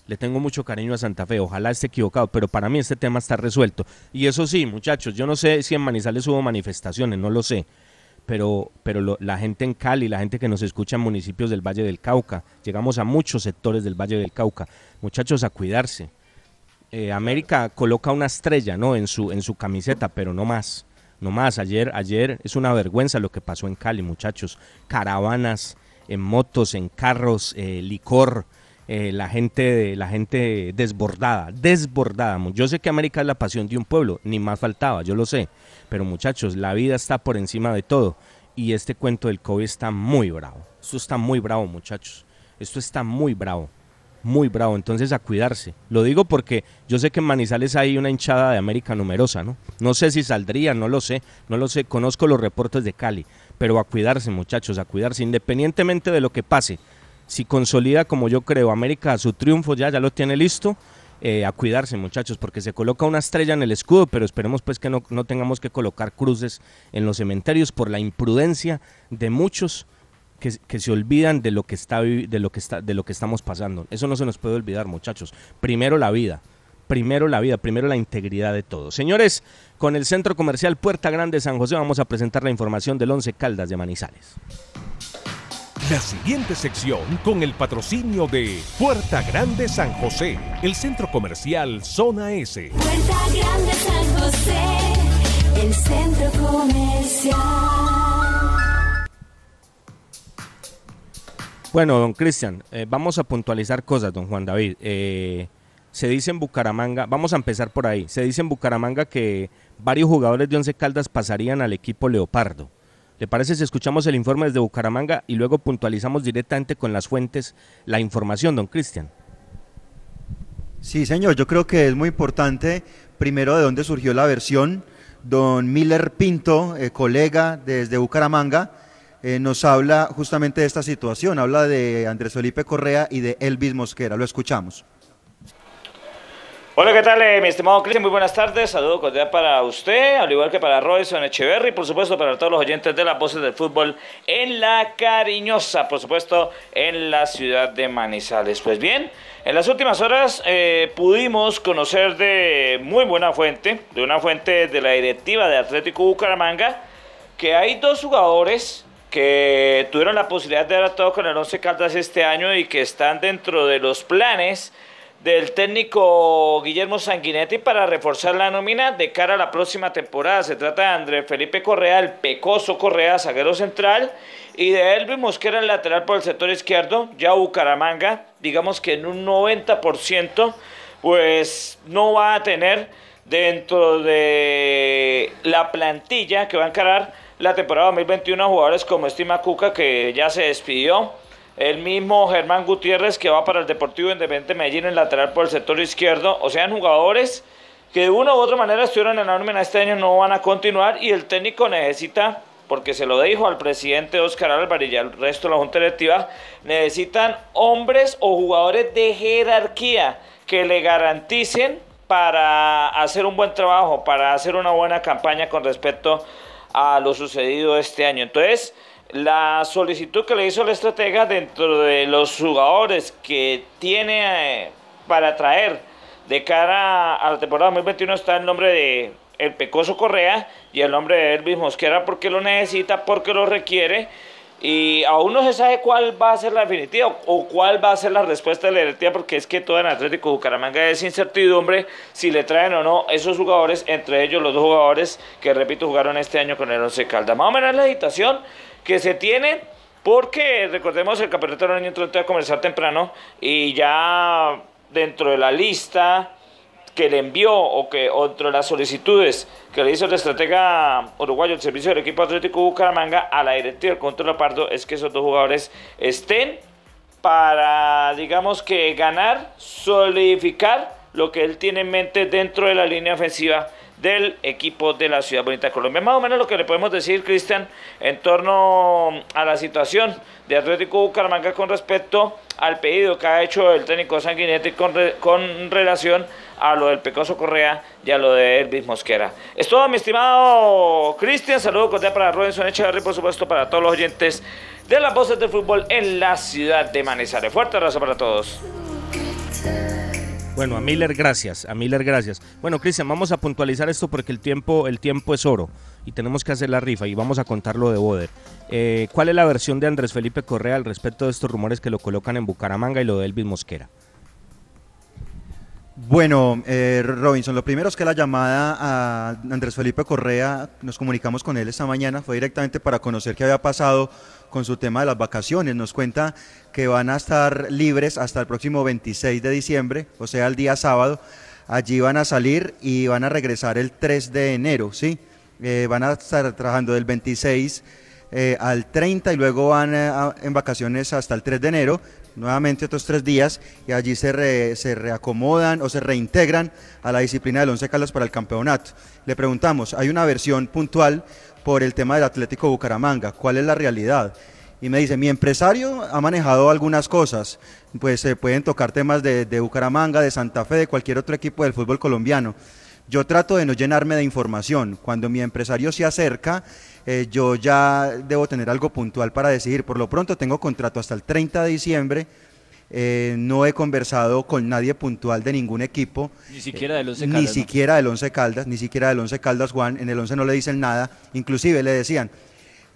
le tengo mucho cariño a Santa Fe, ojalá esté equivocado, pero para mí este tema está resuelto. Y eso sí, muchachos, yo no sé si en Manizales hubo manifestaciones, no lo sé, pero, pero la gente en Cali, la gente que nos escucha en municipios del Valle del Cauca, llegamos a muchos sectores del Valle del Cauca, muchachos a cuidarse. Eh, América coloca una estrella, ¿no? En su, en su camiseta, pero no más, no más. Ayer, ayer es una vergüenza lo que pasó en Cali, muchachos. Caravanas, en motos, en carros, eh, licor, eh, la gente la gente desbordada, desbordada. Yo sé que América es la pasión de un pueblo, ni más faltaba, yo lo sé. Pero muchachos, la vida está por encima de todo. Y este cuento del COVID está muy bravo. Esto está muy bravo, muchachos. Esto está muy bravo. Muy bravo. Entonces a cuidarse. Lo digo porque yo sé que en Manizales hay una hinchada de América numerosa, ¿no? No sé si saldría, no lo sé. No lo sé. Conozco los reportes de Cali. Pero a cuidarse, muchachos, a cuidarse. Independientemente de lo que pase si consolida, como yo creo, América su triunfo ya, ya lo tiene listo, eh, a cuidarse muchachos, porque se coloca una estrella en el escudo, pero esperemos pues que no, no tengamos que colocar cruces en los cementerios por la imprudencia de muchos que, que, se olvidan de lo que está de lo que está de lo que estamos pasando. Eso no se nos puede olvidar, muchachos. Primero la vida, primero la vida, primero la integridad de todos. Señores, con el Centro Comercial Puerta Grande San José vamos a presentar la información del Once Caldas de Manizales. La siguiente sección con el patrocinio de Puerta Grande San José, el centro comercial Zona S. Puerta Grande San José, el centro comercial. Bueno, don Cristian, eh, vamos a puntualizar cosas, don Juan David. Eh, se dice en Bucaramanga, vamos a empezar por ahí, se dice en Bucaramanga que varios jugadores de Once Caldas pasarían al equipo Leopardo. ¿Le parece si escuchamos el informe desde Bucaramanga y luego puntualizamos directamente con las fuentes la información, don Cristian? Sí, señor, yo creo que es muy importante, primero, de dónde surgió la versión. Don Miller Pinto, eh, colega desde Bucaramanga, eh, nos habla justamente de esta situación, habla de Andrés Felipe Correa y de Elvis Mosquera. Lo escuchamos. Hola, ¿qué tal, eh, mi estimado Cristian? Muy buenas tardes. Saludo cordial para usted, al igual que para Royson Echeverry, por supuesto, para todos los oyentes de las voces del fútbol en La Cariñosa, por supuesto, en la ciudad de Manizales. Pues bien, en las últimas horas eh, pudimos conocer de muy buena fuente, de una fuente de la directiva de Atlético Bucaramanga, que hay dos jugadores que tuvieron la posibilidad de haber actuado con el Once Caldas este año y que están dentro de los planes del técnico Guillermo Sanguinetti para reforzar la nómina de cara a la próxima temporada. Se trata de Andrés Felipe Correa, el Pecoso Correa, zaguero central, y de Elvis Mosquera, el lateral por el sector izquierdo. Ya Bucaramanga, digamos que en un 90%, pues no va a tener dentro de la plantilla que va a encarar la temporada 2021 jugadores como Estima Cuca, que ya se despidió el mismo Germán Gutiérrez que va para el Deportivo Independiente Medellín en lateral por el sector izquierdo. O sea, jugadores que de una u otra manera estuvieron en la nómina este año no van a continuar y el técnico necesita, porque se lo dijo al presidente Oscar Álvarez y al resto de la Junta Directiva, necesitan hombres o jugadores de jerarquía que le garanticen para hacer un buen trabajo, para hacer una buena campaña con respecto a lo sucedido este año. Entonces, la solicitud que le hizo el estratega dentro de los jugadores que tiene eh, para traer de cara a la temporada 2021 está el nombre de el Pecoso Correa y el nombre de Elvis Mosquera porque lo necesita, porque lo requiere y aún no se sabe cuál va a ser la definitiva o cuál va a ser la respuesta de la directiva porque es que todo en Atlético Bucaramanga es incertidumbre si le traen o no esos jugadores, entre ellos los dos jugadores que repito jugaron este año con el Once Caldas. Más o menos la agitación que se tiene porque recordemos el campeonato del año a comenzar temprano y ya dentro de la lista que le envió o que de las solicitudes que le hizo el estratega uruguayo el servicio del equipo Atlético Bucaramanga a la directiva del control Pardo es que esos dos jugadores estén para digamos que ganar, solidificar lo que él tiene en mente dentro de la línea ofensiva del equipo de la Ciudad Bonita de Colombia. Más o menos lo que le podemos decir, Cristian, en torno a la situación de Atlético Bucaramanga con respecto al pedido que ha hecho el técnico Sanguinetti con, con relación a lo del Pecoso Correa y a lo de Elvis Mosquera. Es todo, mi estimado Cristian. Saludos cordial para Robinson Echeverry, por supuesto, para todos los oyentes de las voces del fútbol en la ciudad de Manizales. Fuerte abrazo para todos. Bueno, a Miller gracias, a Miller gracias. Bueno, Cristian, vamos a puntualizar esto porque el tiempo, el tiempo es oro y tenemos que hacer la rifa y vamos a contar lo de Boder. Eh, ¿Cuál es la versión de Andrés Felipe Correa al respecto de estos rumores que lo colocan en Bucaramanga y lo de Elvis Mosquera? Bueno, eh, Robinson, lo primero es que la llamada a Andrés Felipe Correa, nos comunicamos con él esta mañana, fue directamente para conocer qué había pasado con su tema de las vacaciones. Nos cuenta que van a estar libres hasta el próximo 26 de diciembre, o sea, el día sábado. Allí van a salir y van a regresar el 3 de enero, ¿sí? Eh, van a estar trabajando del 26 eh, al 30 y luego van eh, en vacaciones hasta el 3 de enero, nuevamente otros tres días y allí se, se reacomodan o se reintegran a la disciplina del Once Caldas para el campeonato. Le preguntamos, hay una versión puntual por el tema del Atlético Bucaramanga. ¿Cuál es la realidad? Y me dice, mi empresario ha manejado algunas cosas, pues se pueden tocar temas de, Bucaramanga, de Santa Fe, de cualquier otro equipo del fútbol colombiano. Yo trato de no llenarme de información. Cuando mi empresario se acerca, eh, yo ya debo tener algo puntual para decidir. Por lo pronto tengo contrato hasta el 30 de diciembre eh, no he conversado con nadie puntual de ningún equipo. Ni siquiera del Once Caldas. Ni siquiera del Once Caldas, ni siquiera del Once Caldas Juan. En el Once no le dicen nada. Inclusive le decían,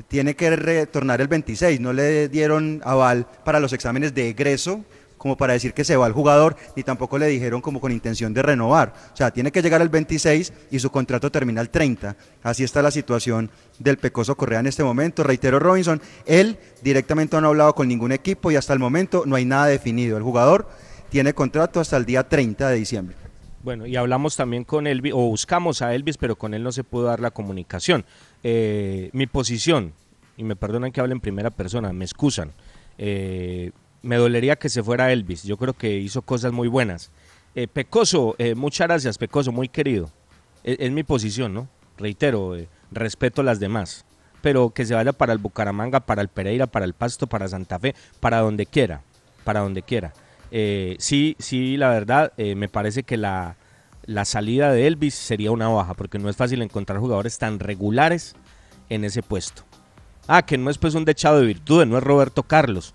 tiene que retornar el 26. No le dieron aval para los exámenes de egreso como para decir que se va el jugador, ni tampoco le dijeron como con intención de renovar. O sea, tiene que llegar el 26 y su contrato termina el 30. Así está la situación del Pecoso Correa en este momento. Reitero, Robinson, él directamente no ha hablado con ningún equipo y hasta el momento no hay nada definido. El jugador tiene contrato hasta el día 30 de diciembre. Bueno, y hablamos también con Elvis, o buscamos a Elvis, pero con él no se pudo dar la comunicación. Eh, mi posición, y me perdonan que hable en primera persona, me excusan. Eh, me dolería que se fuera Elvis. Yo creo que hizo cosas muy buenas. Eh, Pecoso, eh, muchas gracias, Pecoso, muy querido. E, es, mi posición, ¿no? Reitero, eh, respeto a las demás. Pero que se vaya para el Bucaramanga, para el Pereira, para el Pasto, para Santa Fe, para donde quiera. Para donde quiera. sí, sí, la verdad, me parece que la, la salida de Elvis sería una baja, porque no es fácil encontrar jugadores tan regulares en ese puesto. Ah, que no es pues un dechado de virtudes, no es Roberto Carlos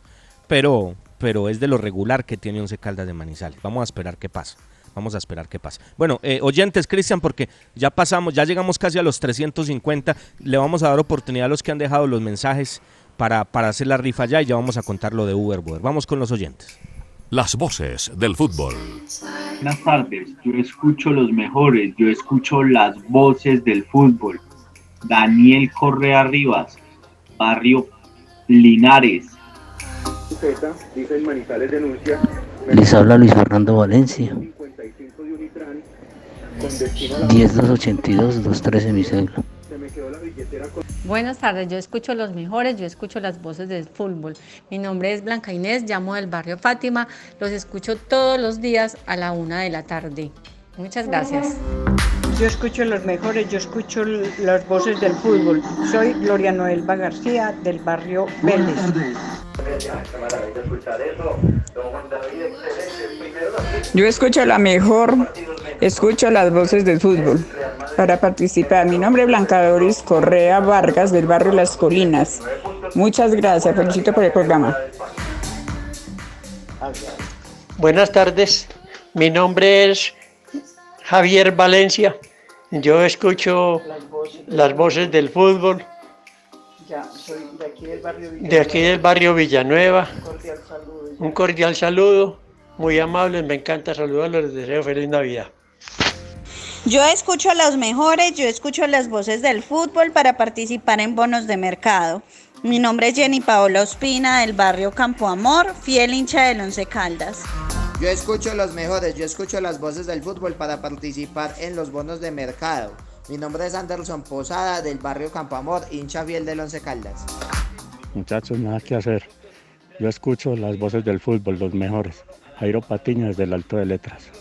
pero, pero es de lo regular que tiene Once Caldas de Manizales. Vamos a esperar qué pasa. Vamos a esperar qué pasa. Bueno, eh, oyentes, Cristian, porque ya pasamos, ya llegamos casi a los 350. Le vamos a dar oportunidad a los que han dejado los mensajes para, para hacer la rifa ya y ya vamos a contar lo de Uber Vamos con los oyentes. las voces del fútbol. Buenas tardes, yo escucho los mejores, yo escucho las voces del fútbol. Daniel Correa Rivas, Barrio Linares. Les habla Luis Fernando Valencia. 10282-213 mi cédula. Buenas tardes, yo escucho los mejores, yo escucho las voces del fútbol. Mi nombre es Blanca Inés, llamo del barrio Fátima, los escucho todos los días a la una de la tarde. Muchas gracias. Yo escucho los mejores, yo escucho las voces del fútbol. Soy Gloria Noelba García del barrio Vélez. Yo escucho la mejor, escucho las voces del fútbol para participar. Mi nombre es Blanca Doris Correa Vargas del barrio Las Colinas. Muchas gracias, felicito por el programa. Buenas tardes, mi nombre es Javier Valencia. Yo escucho las voces del fútbol de aquí del barrio Villanueva. de aquí del barrio Villanueva. Un cordial saludo, muy amables, me encanta saludarlos, les deseo feliz Navidad. Yo escucho los mejores, yo escucho las voces del fútbol para participar en bonos de mercado. Mi nombre es Jenny Paola Ospina del barrio Campo Amor, fiel hincha del Once Caldas. Yo escucho los mejores, yo escucho las voces del fútbol para participar en los bonos de mercado. Mi nombre es Anderson Posada del barrio Campo Amor, hincha fiel del Once Caldas. Muchachos, nada que hacer. Yo escucho las voces del fútbol, los mejores. Jairo Patiño desde el Alto de Letras.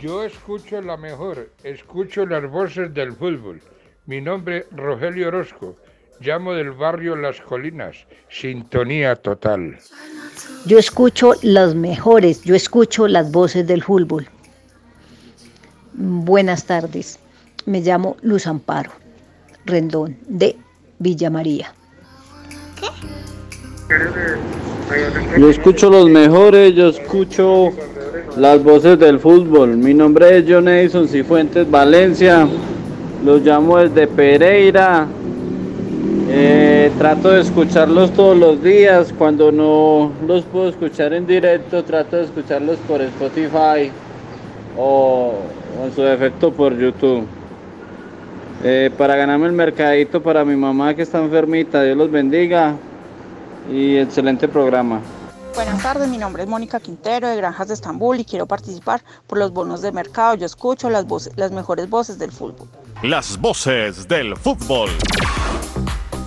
Yo escucho la mejor, escucho las voces del fútbol. Mi nombre Rogelio Orozco, llamo del barrio Las Colinas, sintonía total. Yo escucho los mejores, yo escucho las voces del fútbol. Buenas tardes, me llamo Luz Amparo Rendón de Villa María. Yo escucho los mejores, yo escucho las voces del fútbol. Mi nombre es John Edison Cifuentes Valencia. Los llamo desde Pereira. Eh, trato de escucharlos todos los días. Cuando no los puedo escuchar en directo, trato de escucharlos por Spotify o, o en su defecto por YouTube. Eh, para ganarme el mercadito para mi mamá que está enfermita, Dios los bendiga y excelente programa. Buenas tardes, mi nombre es Mónica Quintero de Granjas de Estambul y quiero participar por los bonos de mercado. Yo escucho las, voces, las mejores voces del fútbol. Las voces del fútbol.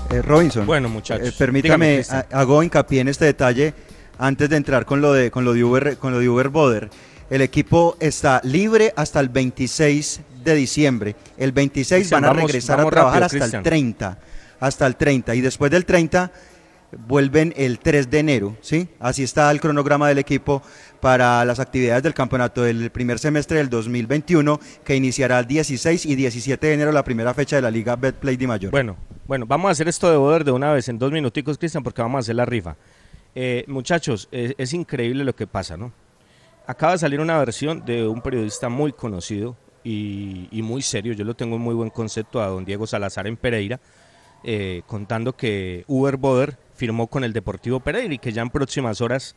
Eh, Robinson. Bueno, muchachos. eh, permítame, Dígame, hago hincapié en este detalle antes de entrar con lo de, con lo de Uber, con lo de Uber Boder. El equipo está libre hasta el 26 de diciembre. El 26 Cristian, van a vamos- regresar vamos a trabajar rápido, hasta Cristian. el 30. Hasta el 30. Y después del 30 vuelven el 3 de enero, ¿sí? Así está el cronograma del equipo para las actividades del campeonato del primer semestre del 2021, que iniciará el 16 y 17 de enero, la primera fecha de la Liga Betplay de Mayor. Bueno, bueno, vamos a hacer esto de Boder de una vez en dos minuticos, Cristian, porque vamos a hacer la rifa. Eh, muchachos, eh, es increíble lo que pasa, ¿no? Acaba de salir una versión de un periodista muy conocido y, y muy serio, yo lo tengo en muy buen concepto, a don Diego Salazar en Pereira, eh, contando que Uber Boder firmó con el Deportivo Pereira y que ya en próximas horas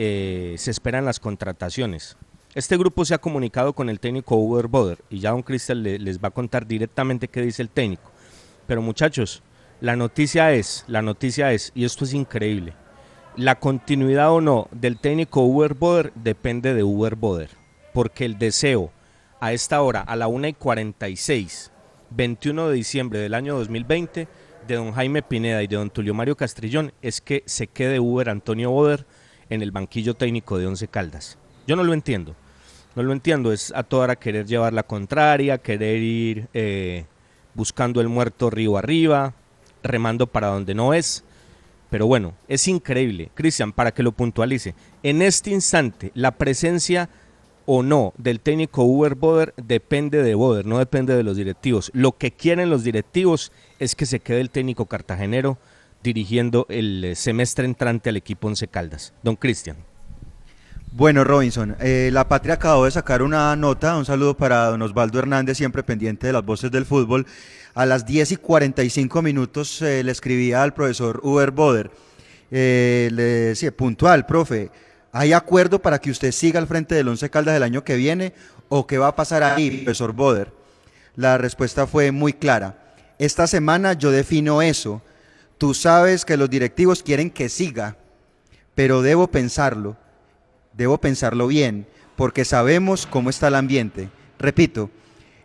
eh, se esperan las contrataciones. Este grupo se ha comunicado con el técnico Uber Boder y ya don Cristian le- les va a contar directamente qué dice el técnico. Pero muchachos, la noticia es, la noticia es, y esto es increíble, la continuidad o no del técnico Uber Boder depende de Uber Boder, porque el deseo a esta hora, a la 1 y 46, 21 de diciembre del año 2020, de don Jaime Pineda y de don Tulio Mario Castrillón, es que se quede Uber Antonio Boder en el banquillo técnico de Once Caldas. Yo no lo entiendo, no lo entiendo, es a toda hora querer llevar la contraria, querer ir eh, buscando el muerto río arriba, remando para donde no es. Pero bueno, es increíble, Cristian, para que lo puntualice. En este instante, la presencia o no del técnico Uber Boder depende de Boder, no depende de los directivos. Lo que quieren los directivos es que se quede el técnico cartagenero dirigiendo el eh, semestre entrante al equipo Once Caldas. Don Cristian. Bueno, Robinson, eh, la Patria acabó de sacar una nota, un saludo para don Osvaldo Hernández, siempre pendiente de las voces del fútbol. A las 10 y 45 minutos eh, le escribía al profesor Uber Boder, eh, le decía, puntual, profe, ¿Hay acuerdo para que usted siga al frente del Once Caldas el año que viene o qué va a pasar ahí, profesor Boder? La respuesta fue muy clara. Esta semana yo defino eso. Tú sabes que los directivos quieren que siga, pero debo pensarlo, debo pensarlo bien, porque sabemos cómo está el ambiente. Repito,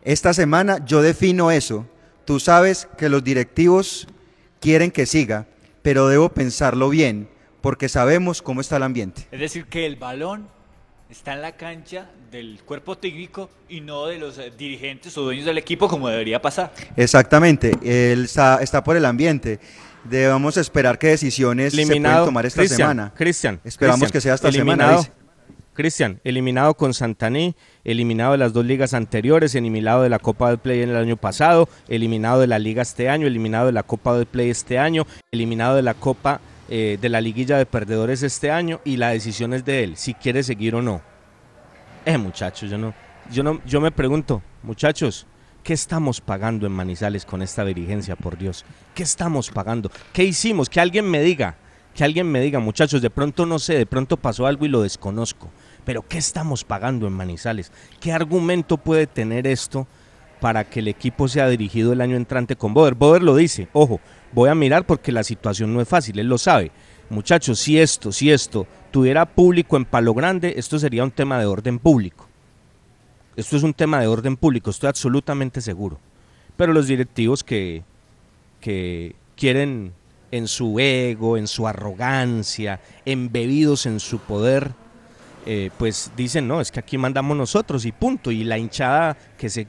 esta semana yo defino eso. Tú sabes que los directivos quieren que siga, pero debo pensarlo bien, porque sabemos cómo está el ambiente. Es decir, que el balón está en la cancha del cuerpo técnico y no de los eh, dirigentes o dueños del equipo como debería pasar. Exactamente, él está, está por el ambiente. Debemos esperar qué decisiones se pueden tomar esta semana. Cristian. Esperamos que sea esta semana. eliminado- dice. Cristian, eliminado con Santaní, eliminado de las dos ligas anteriores, eliminado de la Copa del Play en el año pasado, eliminado de la Liga este año, eliminado de la Copa del Play este año, eliminado de la Copa eh, de la Liguilla de Perdedores este año y la decisión es de él, si quiere seguir o no. Eh, muchachos, yo no, yo no, yo me pregunto, muchachos, ¿qué estamos pagando en Manizales con esta dirigencia, por Dios? ¿Qué estamos pagando? ¿Qué hicimos? Que alguien me diga, que alguien me diga, muchachos, de pronto no sé, de pronto pasó algo y lo desconozco, pero ¿qué estamos pagando en Manizales? ¿Qué argumento puede tener esto para que el equipo sea dirigido el año entrante con Boder? Boder lo dice, ojo, voy a mirar porque la situación no es fácil, él lo sabe. Muchachos, si esto, si esto tuviera público en Palo Grande, esto sería un tema de orden público. Esto es un tema de orden público, estoy absolutamente seguro. Pero los directivos que, que quieren en su ego, en su arrogancia, embebidos en su poder, eh, pues dicen, no, es que aquí mandamos nosotros y punto. Y la hinchada que se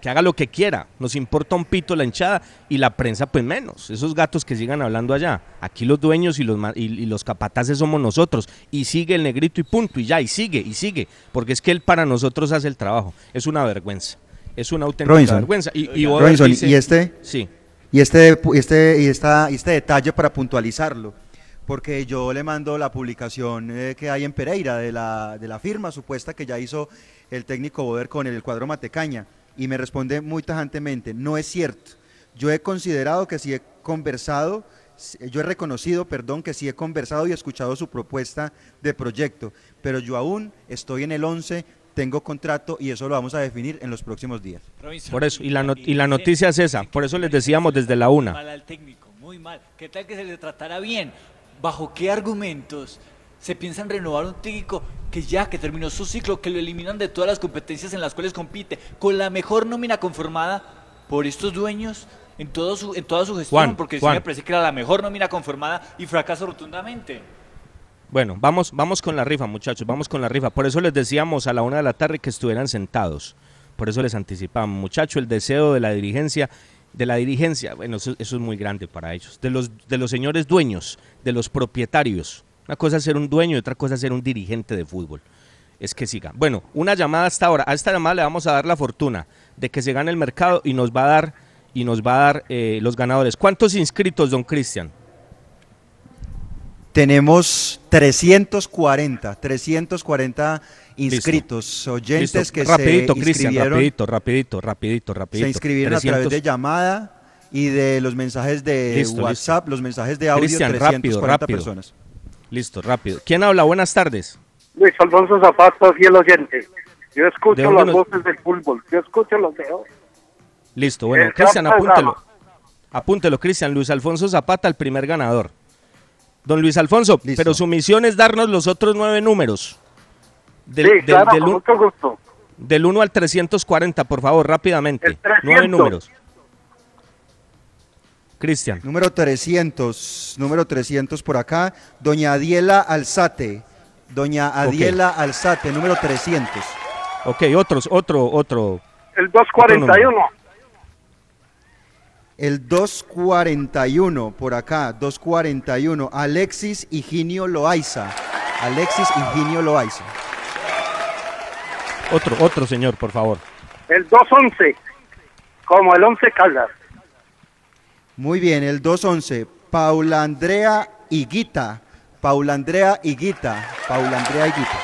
que haga lo que quiera, nos importa un pito la hinchada y la prensa pues menos, esos gatos que sigan hablando allá, aquí los dueños y los, y, y los capataces somos nosotros. Y sigue el negrito y punto y ya, y sigue, y sigue, porque es que él para nosotros hace el trabajo, es una vergüenza, es una auténtica Robinson, vergüenza. Y, y Boder Robinson, dice- y este, Sí. y este, este, y esta, y este detalle para puntualizarlo, porque yo le mando la publicación eh, que hay en Pereira de la, de la firma supuesta que ya hizo el técnico Boder con el cuadro Matecaña, y me responde muy tajantemente, no es cierto. Yo he considerado que sí he conversado, yo he reconocido, perdón, que sí he conversado y escuchado su propuesta de proyecto, pero yo aún estoy en el 11, tengo contrato y eso lo vamos a definir en los próximos días. Por eso, y la, not- y la noticia es esa, por eso les decíamos desde la una. Mal al técnico, muy mal. ¿Qué tal que se le tratara bien? ¿Bajo qué argumentos se piensan renovar un técnico que ya que terminó su ciclo, que lo eliminan de todas las competencias en las cuales compite, con la mejor nómina conformada por estos dueños en, todo su, en toda su gestión? Juan, porque sí Juan. me parece que era la mejor nómina conformada y fracasó rotundamente. Bueno, vamos, vamos con la rifa, muchachos, vamos con la rifa. Por eso les decíamos a la una de la tarde que estuvieran sentados. Por eso les anticipamos, muchachos, el deseo de la dirigencia, de la dirigencia, bueno, eso, eso es muy grande para ellos, de los, de los señores dueños, de los propietarios. Una cosa es ser un dueño y otra cosa es ser un dirigente de fútbol. Es que siga. Bueno, una llamada hasta ahora. A esta llamada le vamos a dar la fortuna de que se gane el mercado y nos va a dar y nos va a dar eh, los ganadores. ¿Cuántos inscritos, don Cristian? Tenemos 340, 340 inscritos, oyentes Listo. que rapidito, se inscribieron, rapidito, rapidito, rapidito, rapidito. se inscribieron a través 300. de llamada y de los mensajes de Listo, WhatsApp, los mensajes de audio, Cristian, 340 rápido, rápido. personas. Listo, rápido. ¿Quién habla? Buenas tardes. Luis Alfonso Zapata, fiel oyente. Yo ¿De escucho las nos- voces del fútbol. Yo escucho los mejores. Listo, bueno, Cristian, apúntelo. Apúntelo, Cristian. Luis Alfonso Zapata, el primer ganador. Don Luis Alfonso, pero su misión es darnos los otros nueve números. Del, Sí, del- claro, del con un- mucho gusto. del 1 al 340, por favor, rápidamente. El 300. Nueve números. Cristian. Número 300, número 300 por acá, doña Adiela Alzate, doña Adiela Alzate, número 300. Ok, otros, otro, otro. El 241. El 241 por acá, 241, Alexis Higinio Loaiza, Alexis Higinio Loaiza. Otro, otro señor, por favor. El 211. Como el 11 Caldas. Muy bien, el 211, Paula Andrea Higuita, Paula Andrea Higuita, Paula Andrea Higuita.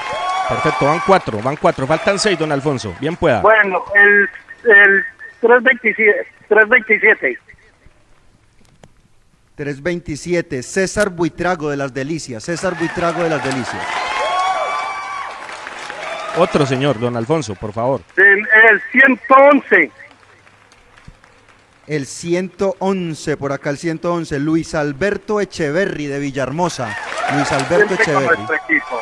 Perfecto, van cuatro, van cuatro. Faltan seis, don Alfonso. Bien pueda. Bueno, el, el 327. 327. 327, César Buitrago de las Delicias, César Buitrago de las Delicias. Otro señor, don Alfonso, por favor. El 111. El 111, por acá el 111, Luis Alberto Echeverry de Villahermosa. Luis Alberto Siempre Echeverry. equipo.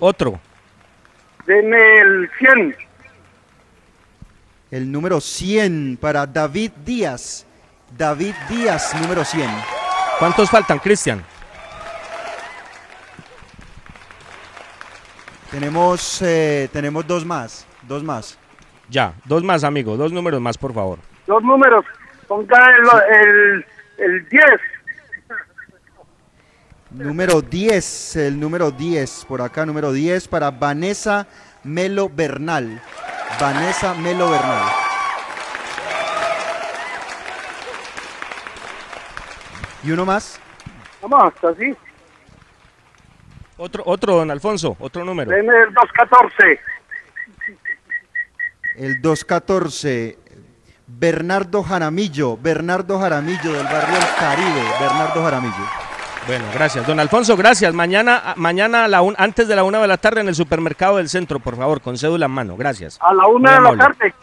Otro. Deme el 100. El número 100 para David Díaz. David Díaz, número 100. ¿Cuántos faltan, Cristian? Tenemos, eh, tenemos dos más, dos más. Ya, dos más, amigo, dos números más, por favor. Los números. Ponga el, el, el 10. Número 10, el número 10, por acá, número 10 para Vanessa Melo Bernal. Vanessa Melo Bernal. ¿Y uno más? Vamos, así. Otro, otro, don Alfonso, otro número. Deme el 214. El 214, Bernardo Jaramillo. Bernardo Jaramillo del barrio El Caribe. Bernardo Jaramillo. Bueno, gracias. Don Alfonso, gracias. Mañana, mañana a la un- antes de la una de la tarde en el supermercado del centro, por favor, con cédula en mano. Gracias. A la una Muy de la tarde.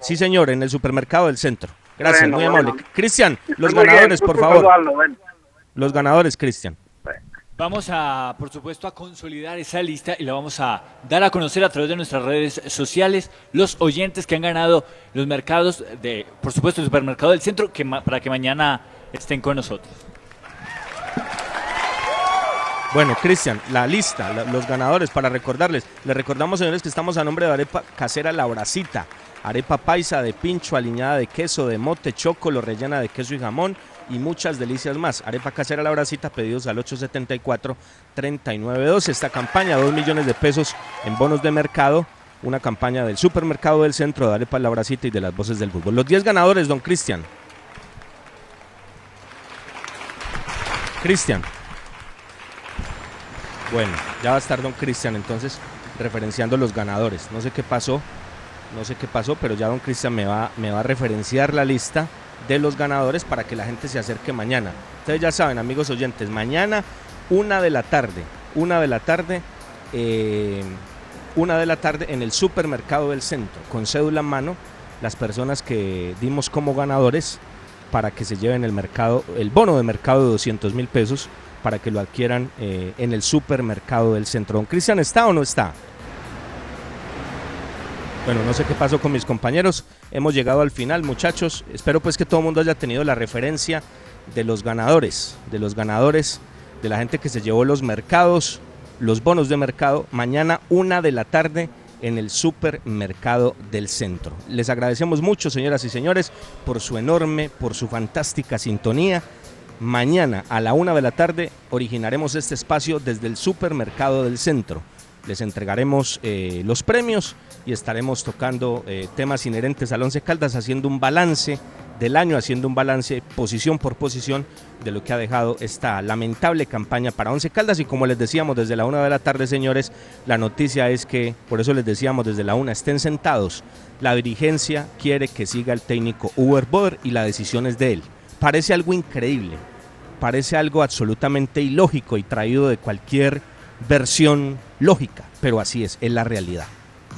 Sí, señor, en el supermercado del centro. Gracias, Bueno, muy bueno. amable. Cristian, los Muy bien, ganadores, por favor. saludarlo, bueno. Los ganadores, Cristian. Vamos a, por supuesto, a consolidar esa lista y la vamos a dar a conocer a través de nuestras redes sociales los oyentes que han ganado los mercados de, por supuesto, el supermercado del centro, que para que mañana estén con nosotros. Bueno, Cristian, la lista, los ganadores, para recordarles. Les recordamos, señores, que estamos a nombre de Arepa Casera La Horacita. Arepa paisa de pincho, aliñada de queso, de mote, chocolo, rellena de queso y jamón y muchas delicias más. Arepa Casera La Horacita, pedidos al 874-3912. Esta campaña, 2 millones de pesos en bonos de mercado. Una campaña del supermercado del centro de Arepa La Horacita y de las voces del fútbol. Los 10 ganadores, don Cristian. Cristian. Bueno, ya va a estar don Cristian entonces referenciando los ganadores. No sé qué pasó, no sé qué pasó, pero ya don Cristian me va, me va a referenciar la lista de los ganadores para que la gente se acerque mañana. Ustedes ya saben, amigos oyentes, mañana una de la tarde, una de la tarde, eh, una de la tarde en el supermercado del centro, con cédula en mano, las personas que dimos como ganadores para que se lleven el mercado, el bono de mercado de 200 mil pesos para que lo adquieran eh, en el supermercado del centro. ¿Don Cristian está o no está? Bueno, no sé qué pasó con mis compañeros. Hemos llegado al final, muchachos. Espero pues que todo el mundo haya tenido la referencia de los ganadores, de los ganadores, de la gente que se llevó los mercados, los bonos de mercado, mañana una de la tarde en el supermercado del centro. Les agradecemos mucho, señoras y señores, por su enorme, por su fantástica sintonía. Mañana a la una de la tarde originaremos este espacio desde el supermercado del centro. Les entregaremos eh, los premios y estaremos tocando eh, temas inherentes al Once Caldas, haciendo un balance del año, haciendo un balance posición por posición de lo que ha dejado esta lamentable campaña para Once Caldas. Y como les decíamos desde la una de la tarde, señores, la noticia es que, por eso les decíamos desde la una, estén sentados. La dirigencia quiere que siga el técnico Uber Boder y la decisión es de él. Parece algo increíble, parece algo absolutamente ilógico y traído de cualquier versión lógica, pero así es, es la realidad.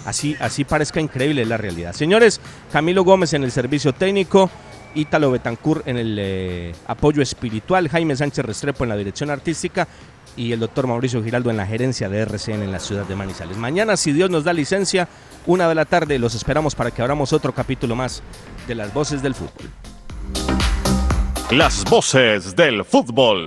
Así, así parezca increíble es la realidad. Señores, Camilo Gómez en el servicio técnico, Ítalo Betancourt en el eh, apoyo espiritual, Jaime Sánchez Restrepo en la dirección artística y el doctor Mauricio Giraldo en la gerencia de RCN en la ciudad de Manizales. Mañana, si Dios nos da licencia, una de la tarde, los esperamos para que abramos otro capítulo más de las voces del fútbol. Las voces del fútbol.